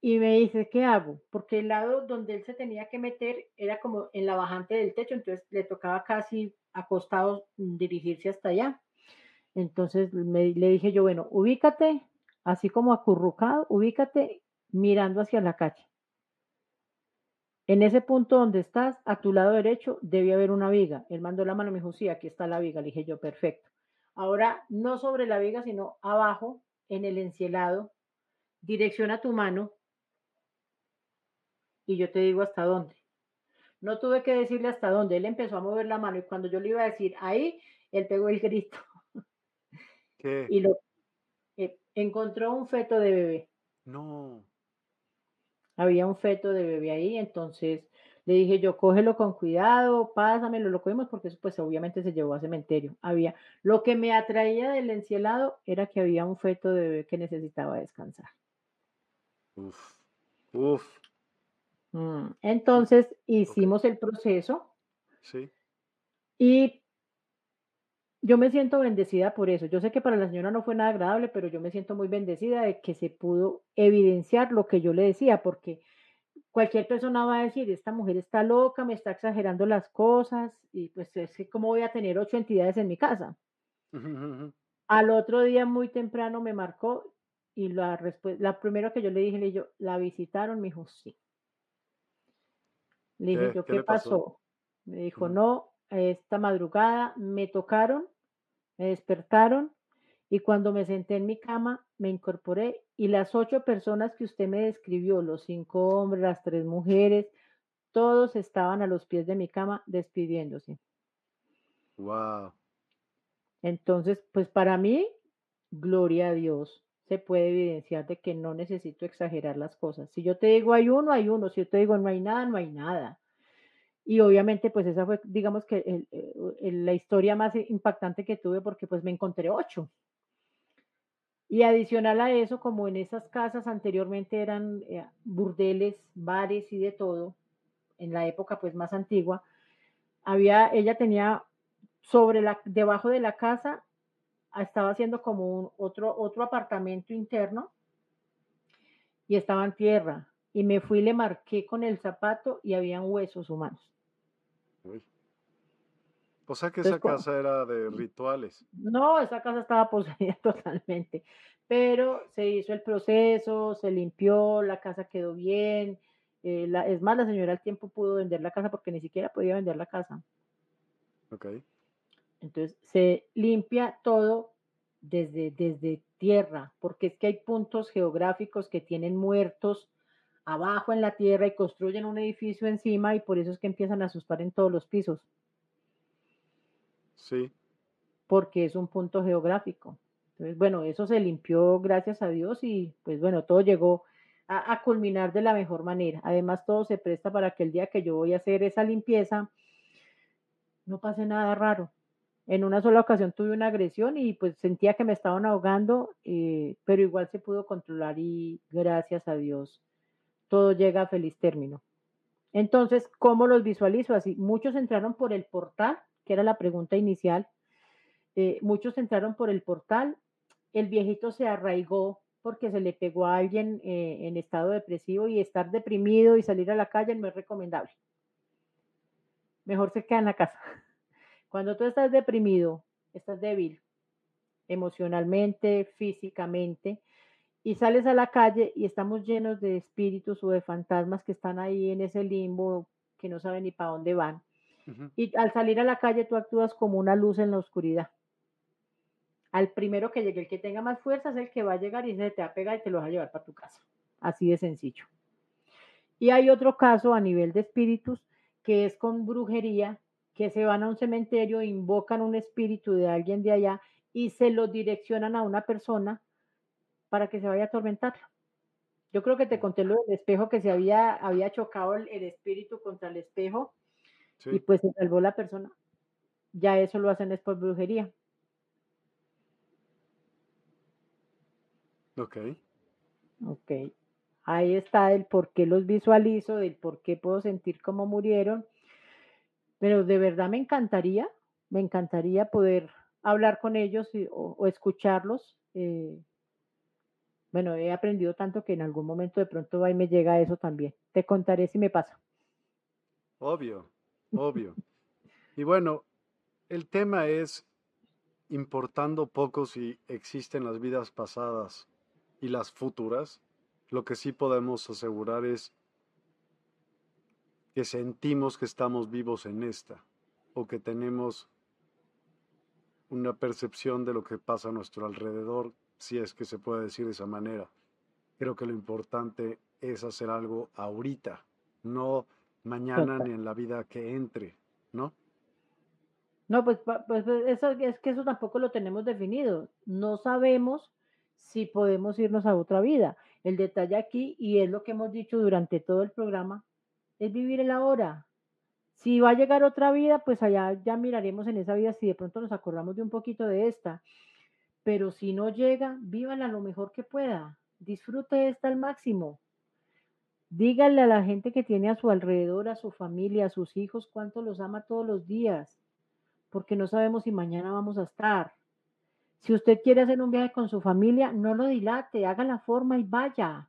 y me dice, ¿qué hago? Porque el lado donde él se tenía que meter era como en la bajante del techo, entonces le tocaba casi acostado dirigirse hasta allá. Entonces me, le dije yo, bueno, ubícate, así como acurrucado, ubícate mirando hacia la calle. En ese punto donde estás, a tu lado derecho, debe haber una viga. Él mandó la mano, me dijo, sí, aquí está la viga. Le dije yo, perfecto. Ahora, no sobre la viga, sino abajo, en el encielado, direcciona tu mano y yo te digo hasta dónde. No tuve que decirle hasta dónde. Él empezó a mover la mano y cuando yo le iba a decir ahí, él pegó el grito. Y lo eh, encontró un feto de bebé. No había un feto de bebé ahí, entonces le dije yo, cógelo con cuidado, pásamelo, lo cogimos porque eso pues obviamente se llevó a cementerio. Había, lo que me atraía del encielado era que había un feto de bebé que necesitaba descansar. Uf, uf. Mm, entonces hicimos el proceso. Sí. Y yo me siento bendecida por eso. Yo sé que para la señora no fue nada agradable, pero yo me siento muy bendecida de que se pudo evidenciar lo que yo le decía, porque cualquier persona va a decir, esta mujer está loca, me está exagerando las cosas, y pues es que cómo voy a tener ocho entidades en mi casa. Al otro día muy temprano me marcó y la respuesta, la primera que yo le dije, le yo, ¿la visitaron? Me dijo, sí. Le dije, ¿qué, pasó? Me dijo, no, esta madrugada me tocaron me despertaron y cuando me senté en mi cama me incorporé y las ocho personas que usted me describió, los cinco hombres, las tres mujeres, todos estaban a los pies de mi cama despidiéndose. Wow. Entonces, pues para mí, gloria a Dios, se puede evidenciar de que no necesito exagerar las cosas. Si yo te digo hay uno, hay uno. Si yo te digo no hay nada, no hay nada. Y obviamente, pues esa fue, digamos que la historia más impactante que tuve porque pues me encontré ocho. Y adicional a eso, como en esas casas anteriormente eran eh, burdeles, bares y de todo, en la época pues más antigua, había, ella tenía sobre la, debajo de la casa, estaba haciendo como un, otro, otro apartamento interno y estaba en tierra. Y me fui, le marqué con el zapato y habían huesos humanos. O sea que esa casa era de rituales. No, esa casa estaba poseída totalmente, pero se hizo el proceso, se limpió, la casa quedó bien. Eh, es más, la señora al tiempo pudo vender la casa porque ni siquiera podía vender la casa. Ok. Entonces se limpia todo, desde, desde tierra, porque es que hay puntos geográficos que tienen muertos abajo en la tierra y construyen un edificio encima y por eso es que empiezan a asustar en todos los pisos. Sí. Porque es un punto geográfico. Entonces, bueno, eso se limpió gracias a Dios y pues bueno, todo llegó a, a, culminar de la mejor manera. Además, todo se presta para que el día que yo voy a hacer esa limpieza, no pase nada raro. En una sola ocasión tuve una agresión y pues sentía que me estaban ahogando, eh, pero igual se pudo controlar y gracias a Dios todo llega a feliz término. Entonces, ¿cómo los visualizo así? Muchos entraron por el portal, que era la pregunta inicial. Eh, muchos entraron por el portal. El viejito se arraigó porque se le pegó a alguien eh, en estado depresivo y estar deprimido y salir a la calle no es recomendable. Mejor se queda en la casa. Cuando tú estás deprimido, estás débil emocionalmente, físicamente, y sales a la calle y estamos llenos de espíritus o de fantasmas que están ahí en ese limbo que no saben ni para dónde van. Y al salir a la calle tú actúas como una luz en la oscuridad. Al primero que llegue, el que tenga más fuerza es el que va a llegar y se te va a pegar y te lo va a llevar para tu casa. Así de sencillo. Y hay otro caso a nivel de espíritus que es con brujería, que se van a un cementerio, invocan un espíritu de alguien de allá y se lo direccionan a una persona para que se vaya a atormentarlo. Yo creo que te conté lo del espejo que se había, había chocado el, el espíritu contra el espejo sí. y pues se salvó la persona. Ya eso lo hacen es por brujería. Ok. Ok. Ahí está el por qué los visualizo, del por qué puedo sentir cómo murieron. Pero de verdad me encantaría, me encantaría poder hablar con ellos y, o, o, escucharlos. Eh, bueno, he aprendido tanto que en algún momento de pronto y me llega eso también. Te contaré si me pasa. Obvio, obvio. y bueno, el tema es importando poco si existen las vidas pasadas y las futuras. Lo que sí podemos asegurar es que sentimos que estamos vivos en esta o que tenemos una percepción de lo que pasa a nuestro alrededor, si es que se puede decir de esa manera. Creo que lo importante es hacer algo ahorita, no mañana ni en la vida que entre, ¿no? No, pues, pues eso, es que eso tampoco lo tenemos definido. No sabemos si podemos irnos a otra vida. El detalle aquí, y es lo que hemos dicho durante todo el programa, es vivir el ahora. Si va a llegar otra vida, pues allá ya miraremos en esa vida si de pronto nos acordamos de un poquito de esta. Pero si no llega, vívala lo mejor que pueda. Disfrute esta al máximo. Dígale a la gente que tiene a su alrededor, a su familia, a sus hijos, cuánto los ama todos los días, porque no sabemos si mañana vamos a estar. Si usted quiere hacer un viaje con su familia, no lo dilate, haga la forma y vaya.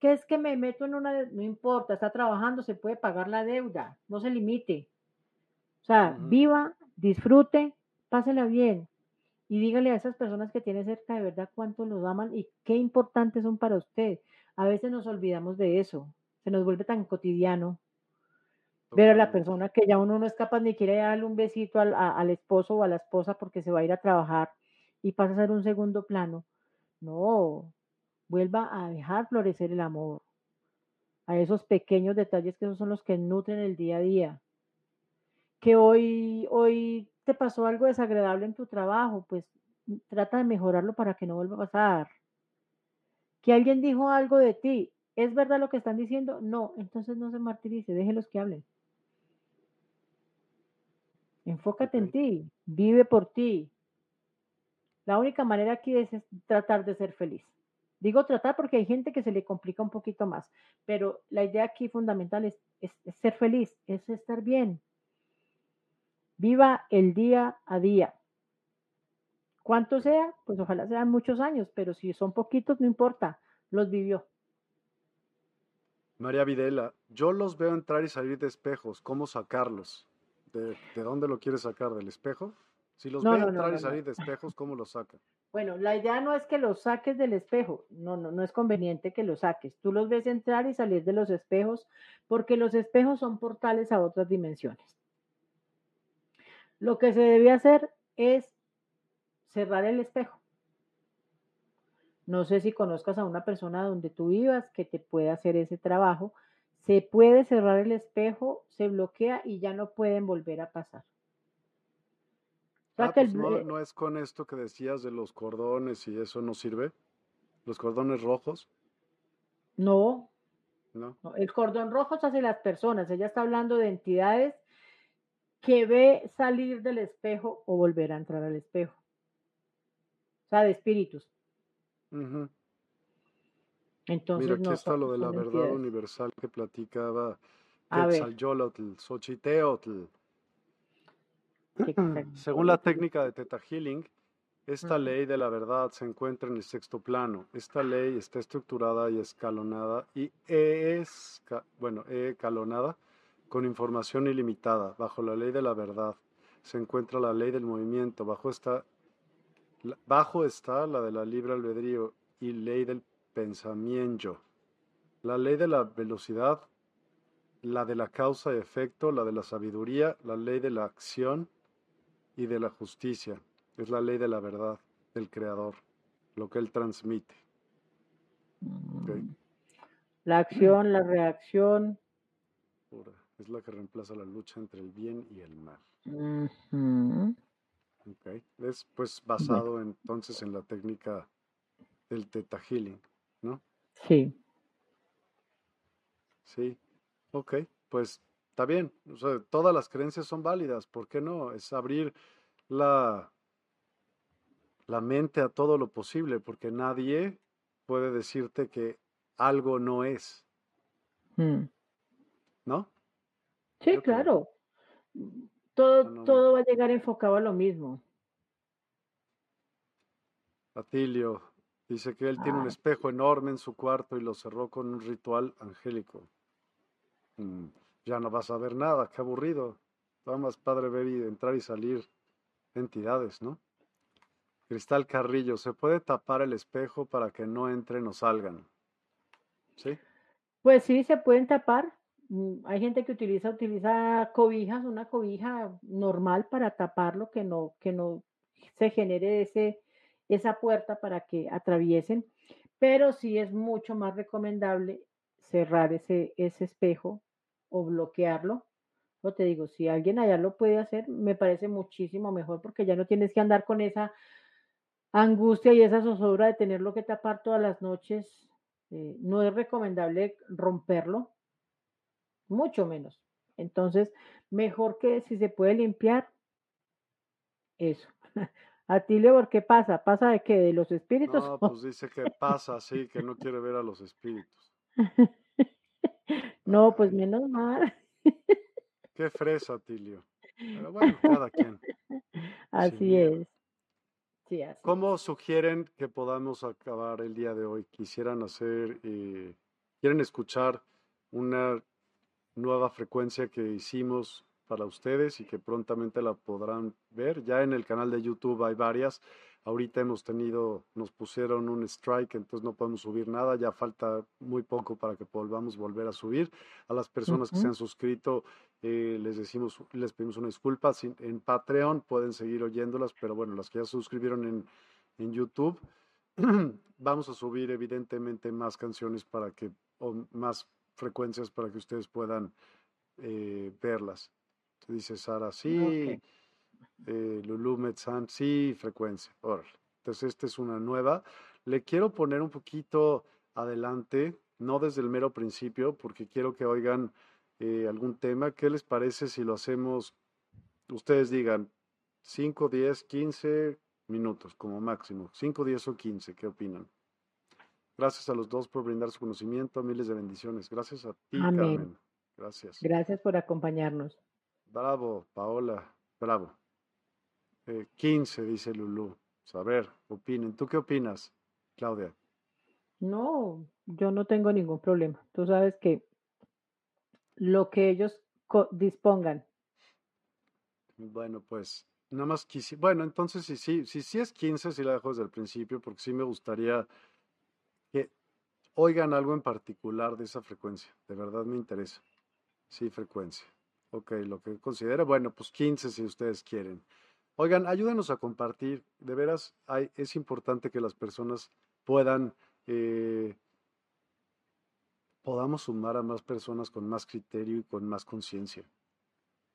¿Qué es que me meto en una... No importa, está trabajando, se puede pagar la deuda, no se limite. O sea, uh -huh. viva, disfrute, pásela bien y dígale a esas personas que tiene cerca de verdad cuánto los aman y qué importantes son para usted. A veces nos olvidamos de eso, se nos vuelve tan cotidiano ver a la persona que ya uno no es capaz ni quiere darle un besito al, a, al esposo o a la esposa porque se va a ir a trabajar y pasa a ser un segundo plano. No, vuelva a dejar florecer el amor, a esos pequeños detalles que esos son los que nutren el día a día. Que hoy, hoy te pasó algo desagradable en tu trabajo, pues trata de mejorarlo para que no vuelva a pasar. Que alguien dijo algo de ti, ¿es verdad lo que están diciendo? No, entonces no se martirice, déjelos que hablen. Enfócate en ti, vive por ti. La única manera aquí es, es tratar de ser feliz. Digo tratar porque hay gente que se le complica un poquito más, pero la idea aquí fundamental es, es, es ser feliz, es estar bien. Viva el día a día. ¿Cuánto sea? Pues ojalá sean muchos años, pero si son poquitos, no importa, los vivió. María Videla, yo los veo entrar y salir de espejos, ¿cómo sacarlos? ¿De, de dónde lo quieres sacar? ¿Del espejo? Si los No, ve no, no, entrar no, y salir de espejos, ¿cómo los saca? Bueno, la idea no es que los saques del espejo, no, no, no es conveniente que los saques. Tú los ves entrar y salir de los espejos porque los espejos son portales a otras dimensiones. Lo que se debe hacer es cerrar el espejo. No sé si conozcas a una persona donde tú vivas que te pueda hacer ese trabajo. Se puede cerrar el espejo, se bloquea y ya no pueden volver a pasar. Ah, pues no, no es con esto que decías de los cordones y eso no sirve. Los cordones rojos. No, no. El cordón rojo se hace las personas. Ella está hablando de entidades que ve salir del espejo o volver a entrar al espejo. O sea, de espíritus. Entonces, Mira, aquí está lo de la verdad universal que platicaba Quetzalcóatl, Xochiteotl. Según la técnica de Theta Healing, esta ley de la verdad se encuentra en el sexto plano. Esta ley está estructurada y escalonada y es, bueno, escalonada con información ilimitada. Bajo la ley de la verdad se encuentra la ley del movimiento. Bajo esta Bajo está la de la libre albedrío y ley del pensamiento. La ley de la velocidad, la de la causa y efecto, la de la sabiduría, la ley de la acción y de la justicia. Es la ley de la verdad del Creador, lo que Él transmite. La acción, la reacción. Es la que reemplaza la lucha entre el bien y el mal. Okay. Es pues basado entonces en la técnica del Theta Healing, ¿no? Sí. Sí. Ok, pues está bien. O sea, todas las creencias son válidas. ¿Por qué no? Es abrir la, la mente a todo lo posible, porque nadie puede decirte que algo no es. Mm. ¿No? Sí, claro. Todo, todo va a llegar enfocado a lo mismo. Atilio dice que él tiene un espejo enorme en su cuarto y lo cerró con un ritual angélico. Mm, ya no vas a ver nada, qué aburrido. Nada más padre ver y entrar y salir entidades, ¿no? Cristal Carrillo, ¿se puede tapar el espejo para que no entren o salgan? ¿Sí? Pues sí, se pueden tapar. Mm, hay gente que utiliza, utiliza cobijas, una cobija normal para taparlo, que no, que no se genere ese, esa puerta para que atraviesen, pero sí es mucho más recomendable cerrar ese, ese espejo o bloquearlo. No te digo, si alguien allá lo puede hacer, me parece muchísimo mejor porque ya no tienes que andar con esa angustia y esa zozobra de tenerlo que tapar todas las noches. Eh, no es recomendable romperlo, mucho menos. Entonces, mejor que si se puede limpiar, eso. Atilio, ¿por qué pasa? ¿Pasa de qué? ¿De los espíritus? No, pues dice que pasa, sí, que no quiere ver a los espíritus. no, pues menos mal. qué fresa, Atilio. Pero bueno, cada quien. Así es. Sí, así ¿Cómo sugieren que podamos acabar el día de hoy? Quisieran hacer, eh, quieren escuchar una nueva frecuencia que hicimos para ustedes y que prontamente la podrán ver. Ya en el canal de YouTube hay varias. Ahorita hemos tenido, nos pusieron un strike, entonces no podemos subir nada. Ya falta muy poco para que volvamos volver a subir. A las personas que se han suscrito, eh, les decimos, les pedimos una disculpa. En Patreon pueden seguir oyéndolas, pero bueno, las que ya suscribieron en, en YouTube, vamos a subir evidentemente más canciones para que, o más frecuencias para que ustedes puedan eh, verlas. Dice Sara, sí. Eh, Lulu Metzan, sí, frecuencia. Entonces, esta es una nueva. Le quiero poner un poquito adelante, no desde el mero principio, porque quiero que oigan eh, algún tema. ¿Qué les parece si lo hacemos? Ustedes digan 5, 10, 15 minutos como máximo. 5, 10 o 15, ¿qué opinan? Gracias a los dos por brindar su conocimiento. Miles de bendiciones. Gracias a ti, Carmen. Gracias. Gracias por acompañarnos. Bravo, Paola. Bravo. 15, eh, dice Lulú. A ver, opinen. ¿Tú qué opinas, Claudia? No, yo no tengo ningún problema. Tú sabes que lo que ellos dispongan. Bueno, pues nada más quisiera. Bueno, entonces si sí, si, si es 15, sí la dejo desde el principio, porque sí me gustaría oigan algo en particular de esa frecuencia. De verdad me interesa. Sí, frecuencia. Ok, lo que considera, bueno, pues 15 si ustedes quieren. Oigan, ayúdenos a compartir. De veras, hay, es importante que las personas puedan, eh, podamos sumar a más personas con más criterio y con más conciencia.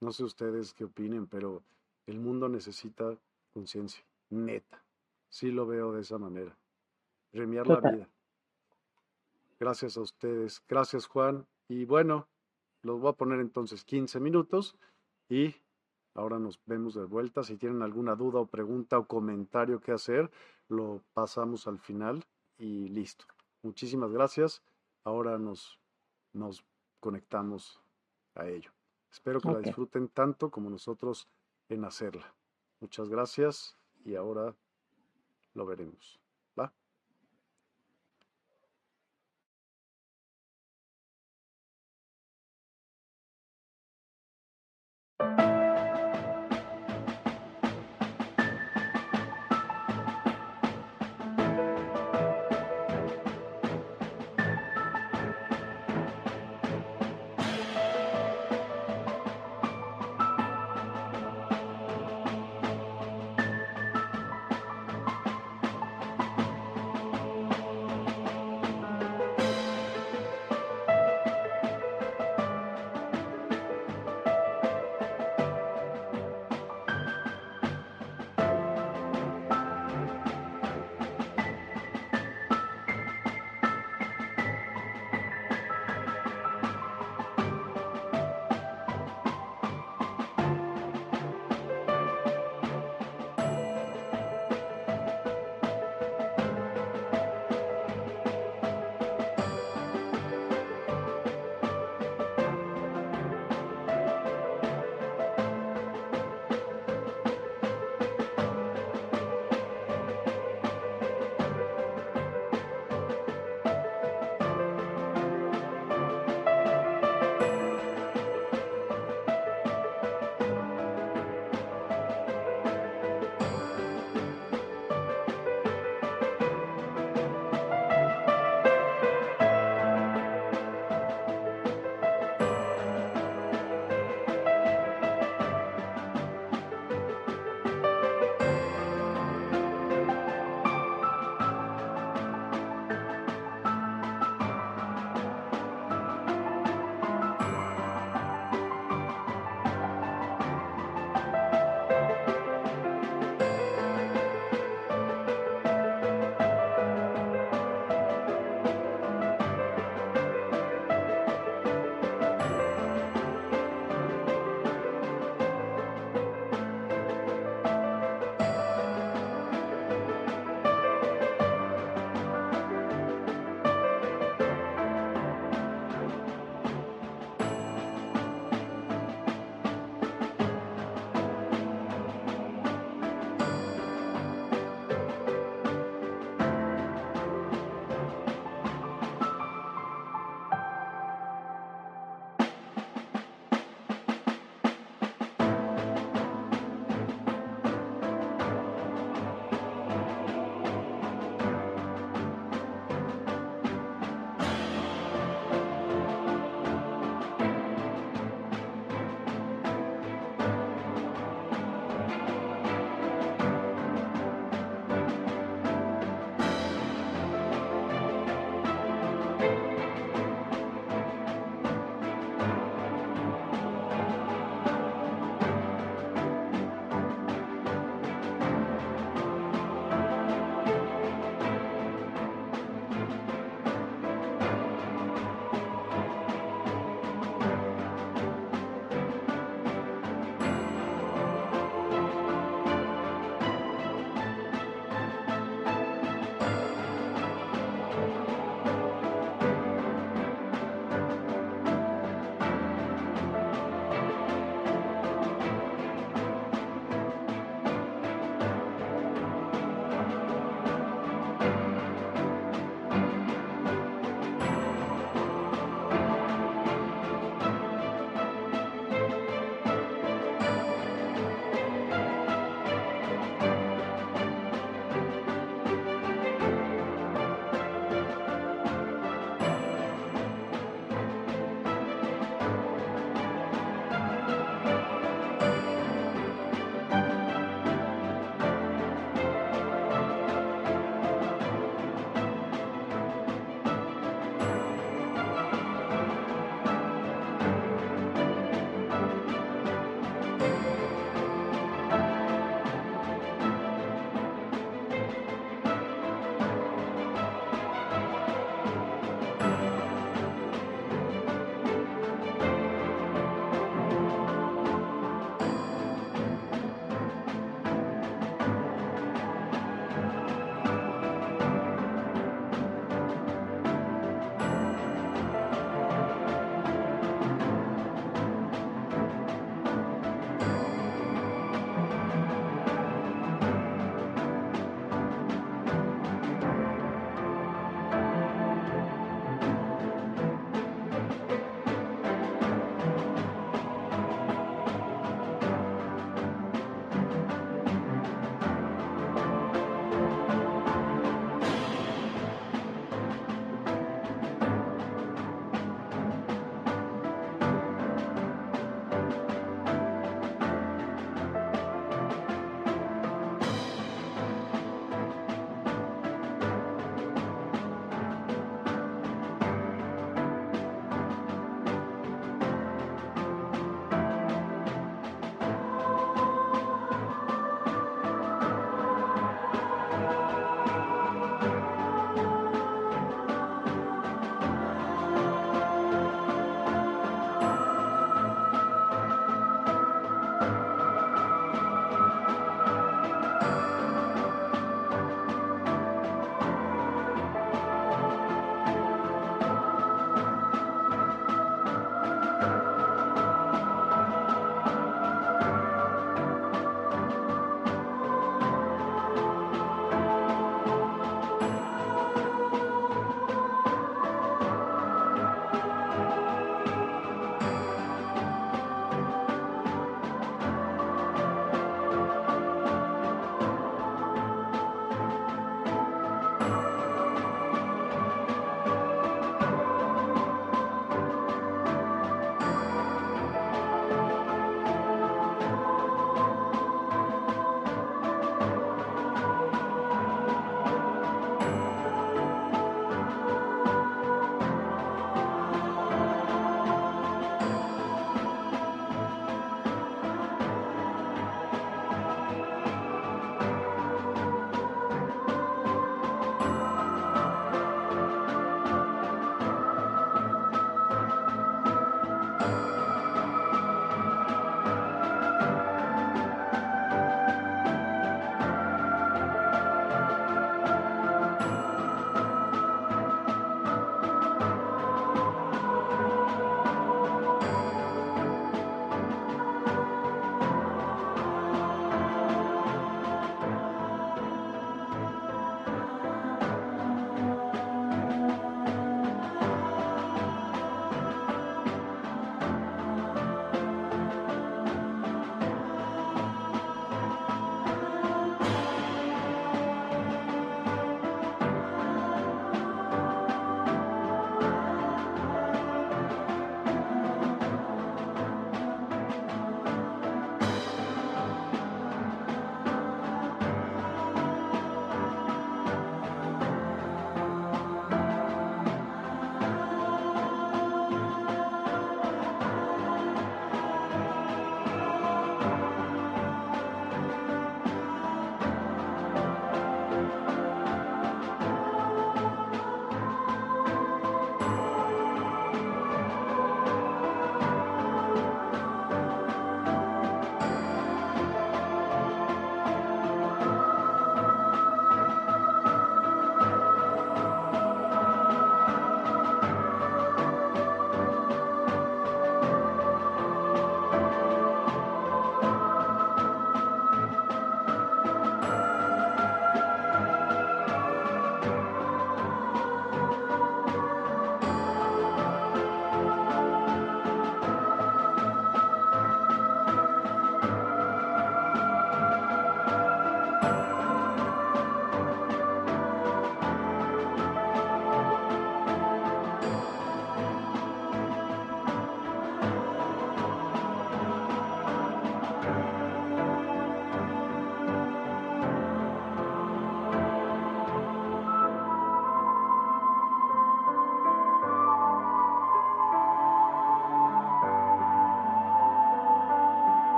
No sé ustedes qué opinen, pero el mundo necesita conciencia, neta. Sí lo veo de esa manera. Remiar la vida. Gracias a ustedes. Gracias, Juan. Y bueno, los voy a poner entonces 15 minutos y ahora nos vemos de vuelta. Si tienen alguna duda o pregunta o comentario que hacer, lo pasamos al final y listo. Muchísimas gracias. Ahora nos, nos conectamos a ello. Espero que la disfruten tanto como nosotros en hacerla. Muchas gracias y ahora lo veremos.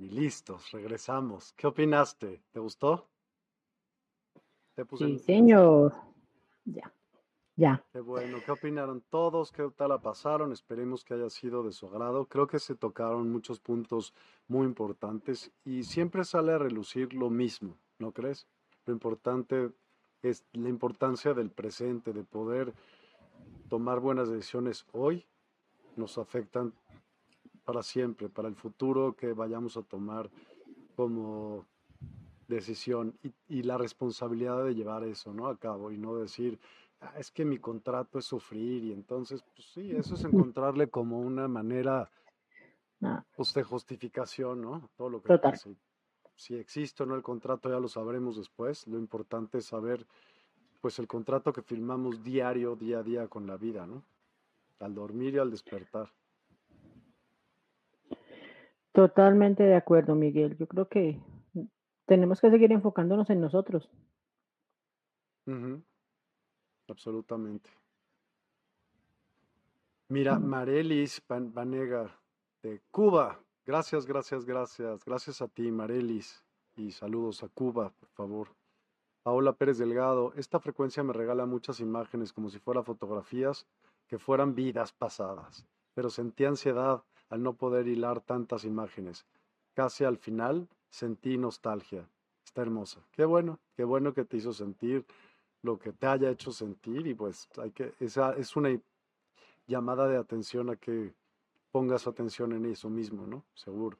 Y listos, regresamos. ¿Qué opinaste? ¿Te gustó? ¿Te sí, señor. Ya, ya. Qué bueno. ¿Qué opinaron todos? ¿Qué tal la pasaron? Esperemos que haya sido de su agrado. Creo que se tocaron muchos puntos muy importantes y siempre sale a relucir lo mismo, ¿no crees? Lo importante es la importancia del presente, de poder tomar buenas decisiones hoy, nos afectan para siempre, para el futuro que vayamos a tomar como decisión y, y la responsabilidad de llevar eso ¿no? a cabo y no decir, ah, es que mi contrato es sufrir y entonces, pues sí, eso es encontrarle como una manera ah. pues, de justificación, ¿no? Todo lo que Total. Pues, Pase. Si existe o no el contrato ya lo sabremos después, lo importante es saber pues el contrato que firmamos diario, día a día con la vida, ¿no? Al dormir y al despertar. Totalmente de acuerdo, Miguel. Yo creo que tenemos que seguir enfocándonos en nosotros. Absolutamente. Mira. Marelis Vanega de Cuba. Gracias, gracias, gracias. Gracias a ti, Marelis. Y saludos a Cuba, por favor. Paola Pérez Delgado, esta frecuencia me regala muchas imágenes como si fueran fotografías que fueran vidas pasadas, pero sentí ansiedad al no poder hilar tantas imágenes. Casi al final sentí nostalgia. Está hermosa. Qué bueno, qué bueno que te hizo sentir lo que te haya hecho sentir y pues hay que, esa es una llamada de atención a que pongas atención en eso mismo, ¿no? Seguro.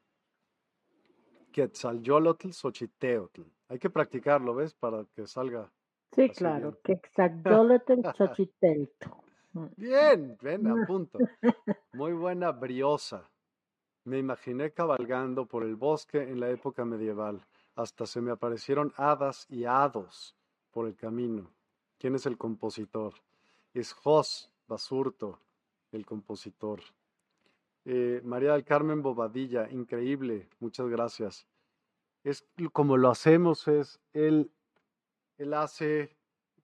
Quetzalcholotl, Xochiteotl. Hay que practicarlo, ¿ves? Para que salga. Sí, claro. Xochiteotl. Bien, ven, a punto. Muy buena briosa. Me imaginé cabalgando por el bosque en la época medieval. Hasta se me aparecieron hadas y hados por el camino. ¿Quién es el compositor? Es Jos Basurto, el compositor. Eh, María del Carmen Bobadilla, increíble, muchas gracias. Es como lo hacemos, es él, él hace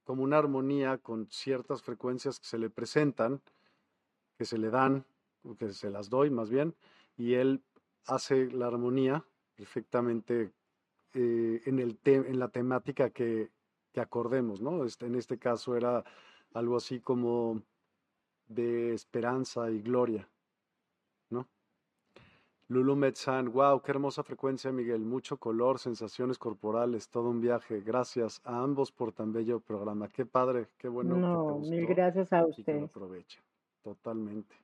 como una armonía con ciertas frecuencias que se le presentan, que se le dan, o que se las doy más bien, y él hace la armonía perfectamente eh, en, el en la temática que, acordemos, ¿no? Este, en este caso era algo así como de esperanza y gloria. Lulu Metzan, wow, qué hermosa frecuencia, Miguel. Mucho color, sensaciones corporales, todo un viaje. Gracias a ambos por tan bello programa. Qué padre, qué bueno. No, que te gustó mil gracias a usted. Que lo aproveche, totalmente.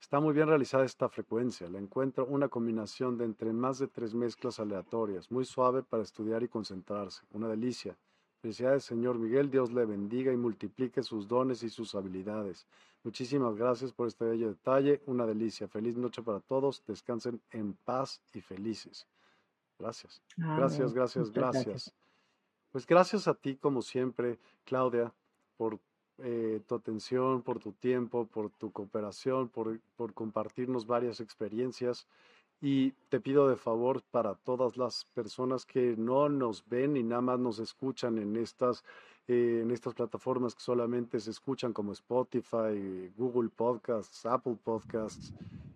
Está muy bien realizada esta frecuencia. La encuentro una combinación de entre más de tres mezclas aleatorias, muy suave para estudiar y concentrarse. Una delicia. Felicidades, señor Miguel. Dios le bendiga y multiplique sus dones y sus habilidades. Muchísimas gracias por este bello detalle. Una delicia. Feliz noche para todos. Descansen en paz y felices. Gracias. Gracias, gracias, gracias, gracias. Pues gracias a ti, como siempre, Claudia, por eh, tu atención, por tu tiempo, por tu cooperación, por, por compartirnos varias experiencias. Y te pido de favor para todas las personas que no nos ven y nada más nos escuchan en estas eh, en estas plataformas que solamente se escuchan como Spotify, Google Podcasts, Apple Podcasts,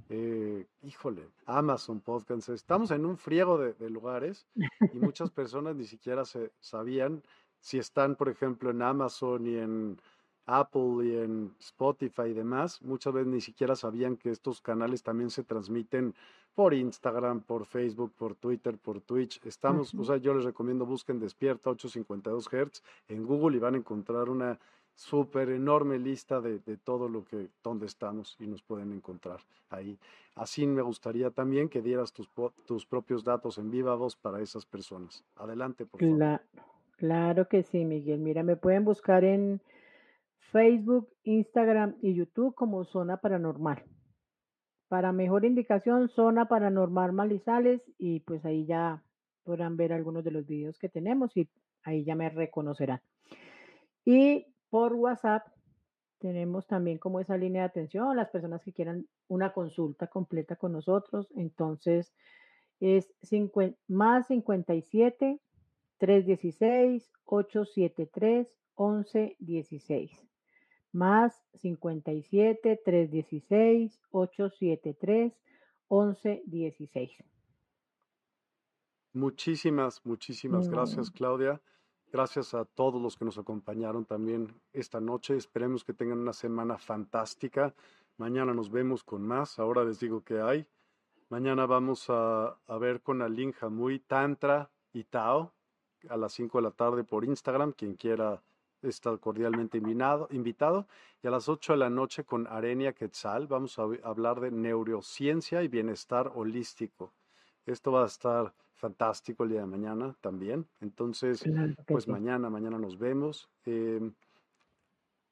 eh, híjole, Amazon Podcasts. Estamos en un friego de, de lugares y muchas personas ni siquiera se sabían si están, por ejemplo, en Amazon y en Apple y en Spotify y demás, muchas veces ni siquiera sabían que estos canales también se transmiten por Instagram, por Facebook, por Twitter, por Twitch. Estamos, o sea, yo les recomiendo busquen Despierta 852 Hz en Google y van a encontrar una súper enorme lista de, todo lo que, donde estamos y nos pueden encontrar ahí. Así me gustaría también que dieras tus, tus propios datos en viva voz para esas personas. Adelante, por favor. La, claro que sí, Miguel. Mira, me pueden buscar en Facebook, Instagram y YouTube como Zona Paranormal. Para mejor indicación, zona paranormal Malizales y pues ahí ya podrán ver algunos de los videos que tenemos y ahí ya me reconocerán. Y por WhatsApp tenemos también como esa línea de atención, las personas que quieran una consulta completa con nosotros, entonces es 50, más 57 316 873 1116 más 57 316 873 1116. Muchísimas, muchísimas gracias, Claudia. Gracias a todos los que nos acompañaron también esta noche. Esperemos que tengan una semana fantástica. Mañana nos vemos con más. Ahora les digo que hay. Mañana vamos a, a ver con Alin muy Tantra y Tao a las 5 de la tarde por Instagram. Quien quiera está cordialmente invitado, invitado. Y a las 8 de la noche con Arenia Quetzal vamos a hablar de neurociencia y bienestar holístico. Esto va a estar fantástico el día de mañana también. Entonces, pues mañana, mañana nos vemos. Em,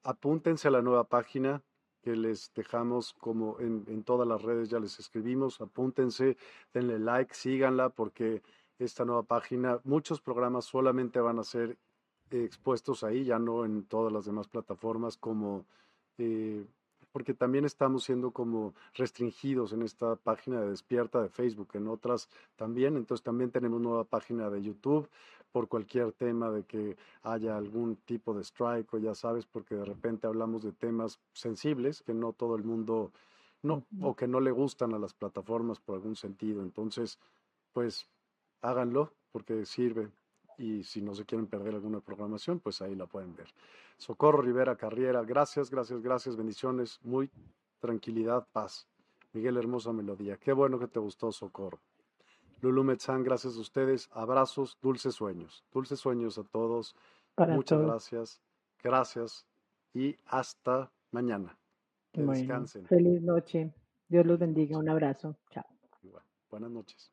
apúntense a la nueva página que les dejamos como en, en, todas las redes, ya les escribimos, apúntense, denle like, síganla, porque esta nueva página, muchos programas solamente van a ser expuestos ahí, ya no en todas las demás plataformas como eh, porque también estamos siendo como restringidos en esta página de Despierta de Facebook, en otras también, entonces también tenemos nueva página de YouTube por cualquier tema de que haya algún tipo de strike o ya sabes, porque de repente hablamos de temas sensibles que no todo el mundo, no, o que no le gustan a las plataformas por algún sentido, entonces, pues háganlo porque sirve y si no se quieren perder alguna programación, pues ahí la pueden ver. Socorro Rivera Carriera, gracias, gracias, gracias, bendiciones, muy tranquilidad, paz. Miguel, hermosa melodía. Qué bueno que te gustó, Socorro. Lulu Metzán, gracias a ustedes. Abrazos, dulces sueños. Dulces sueños a todos. Muchas gracias. Gracias y hasta mañana. Que descansen. Feliz noche. Dios los bendiga. Un abrazo. Chao. buenas noches.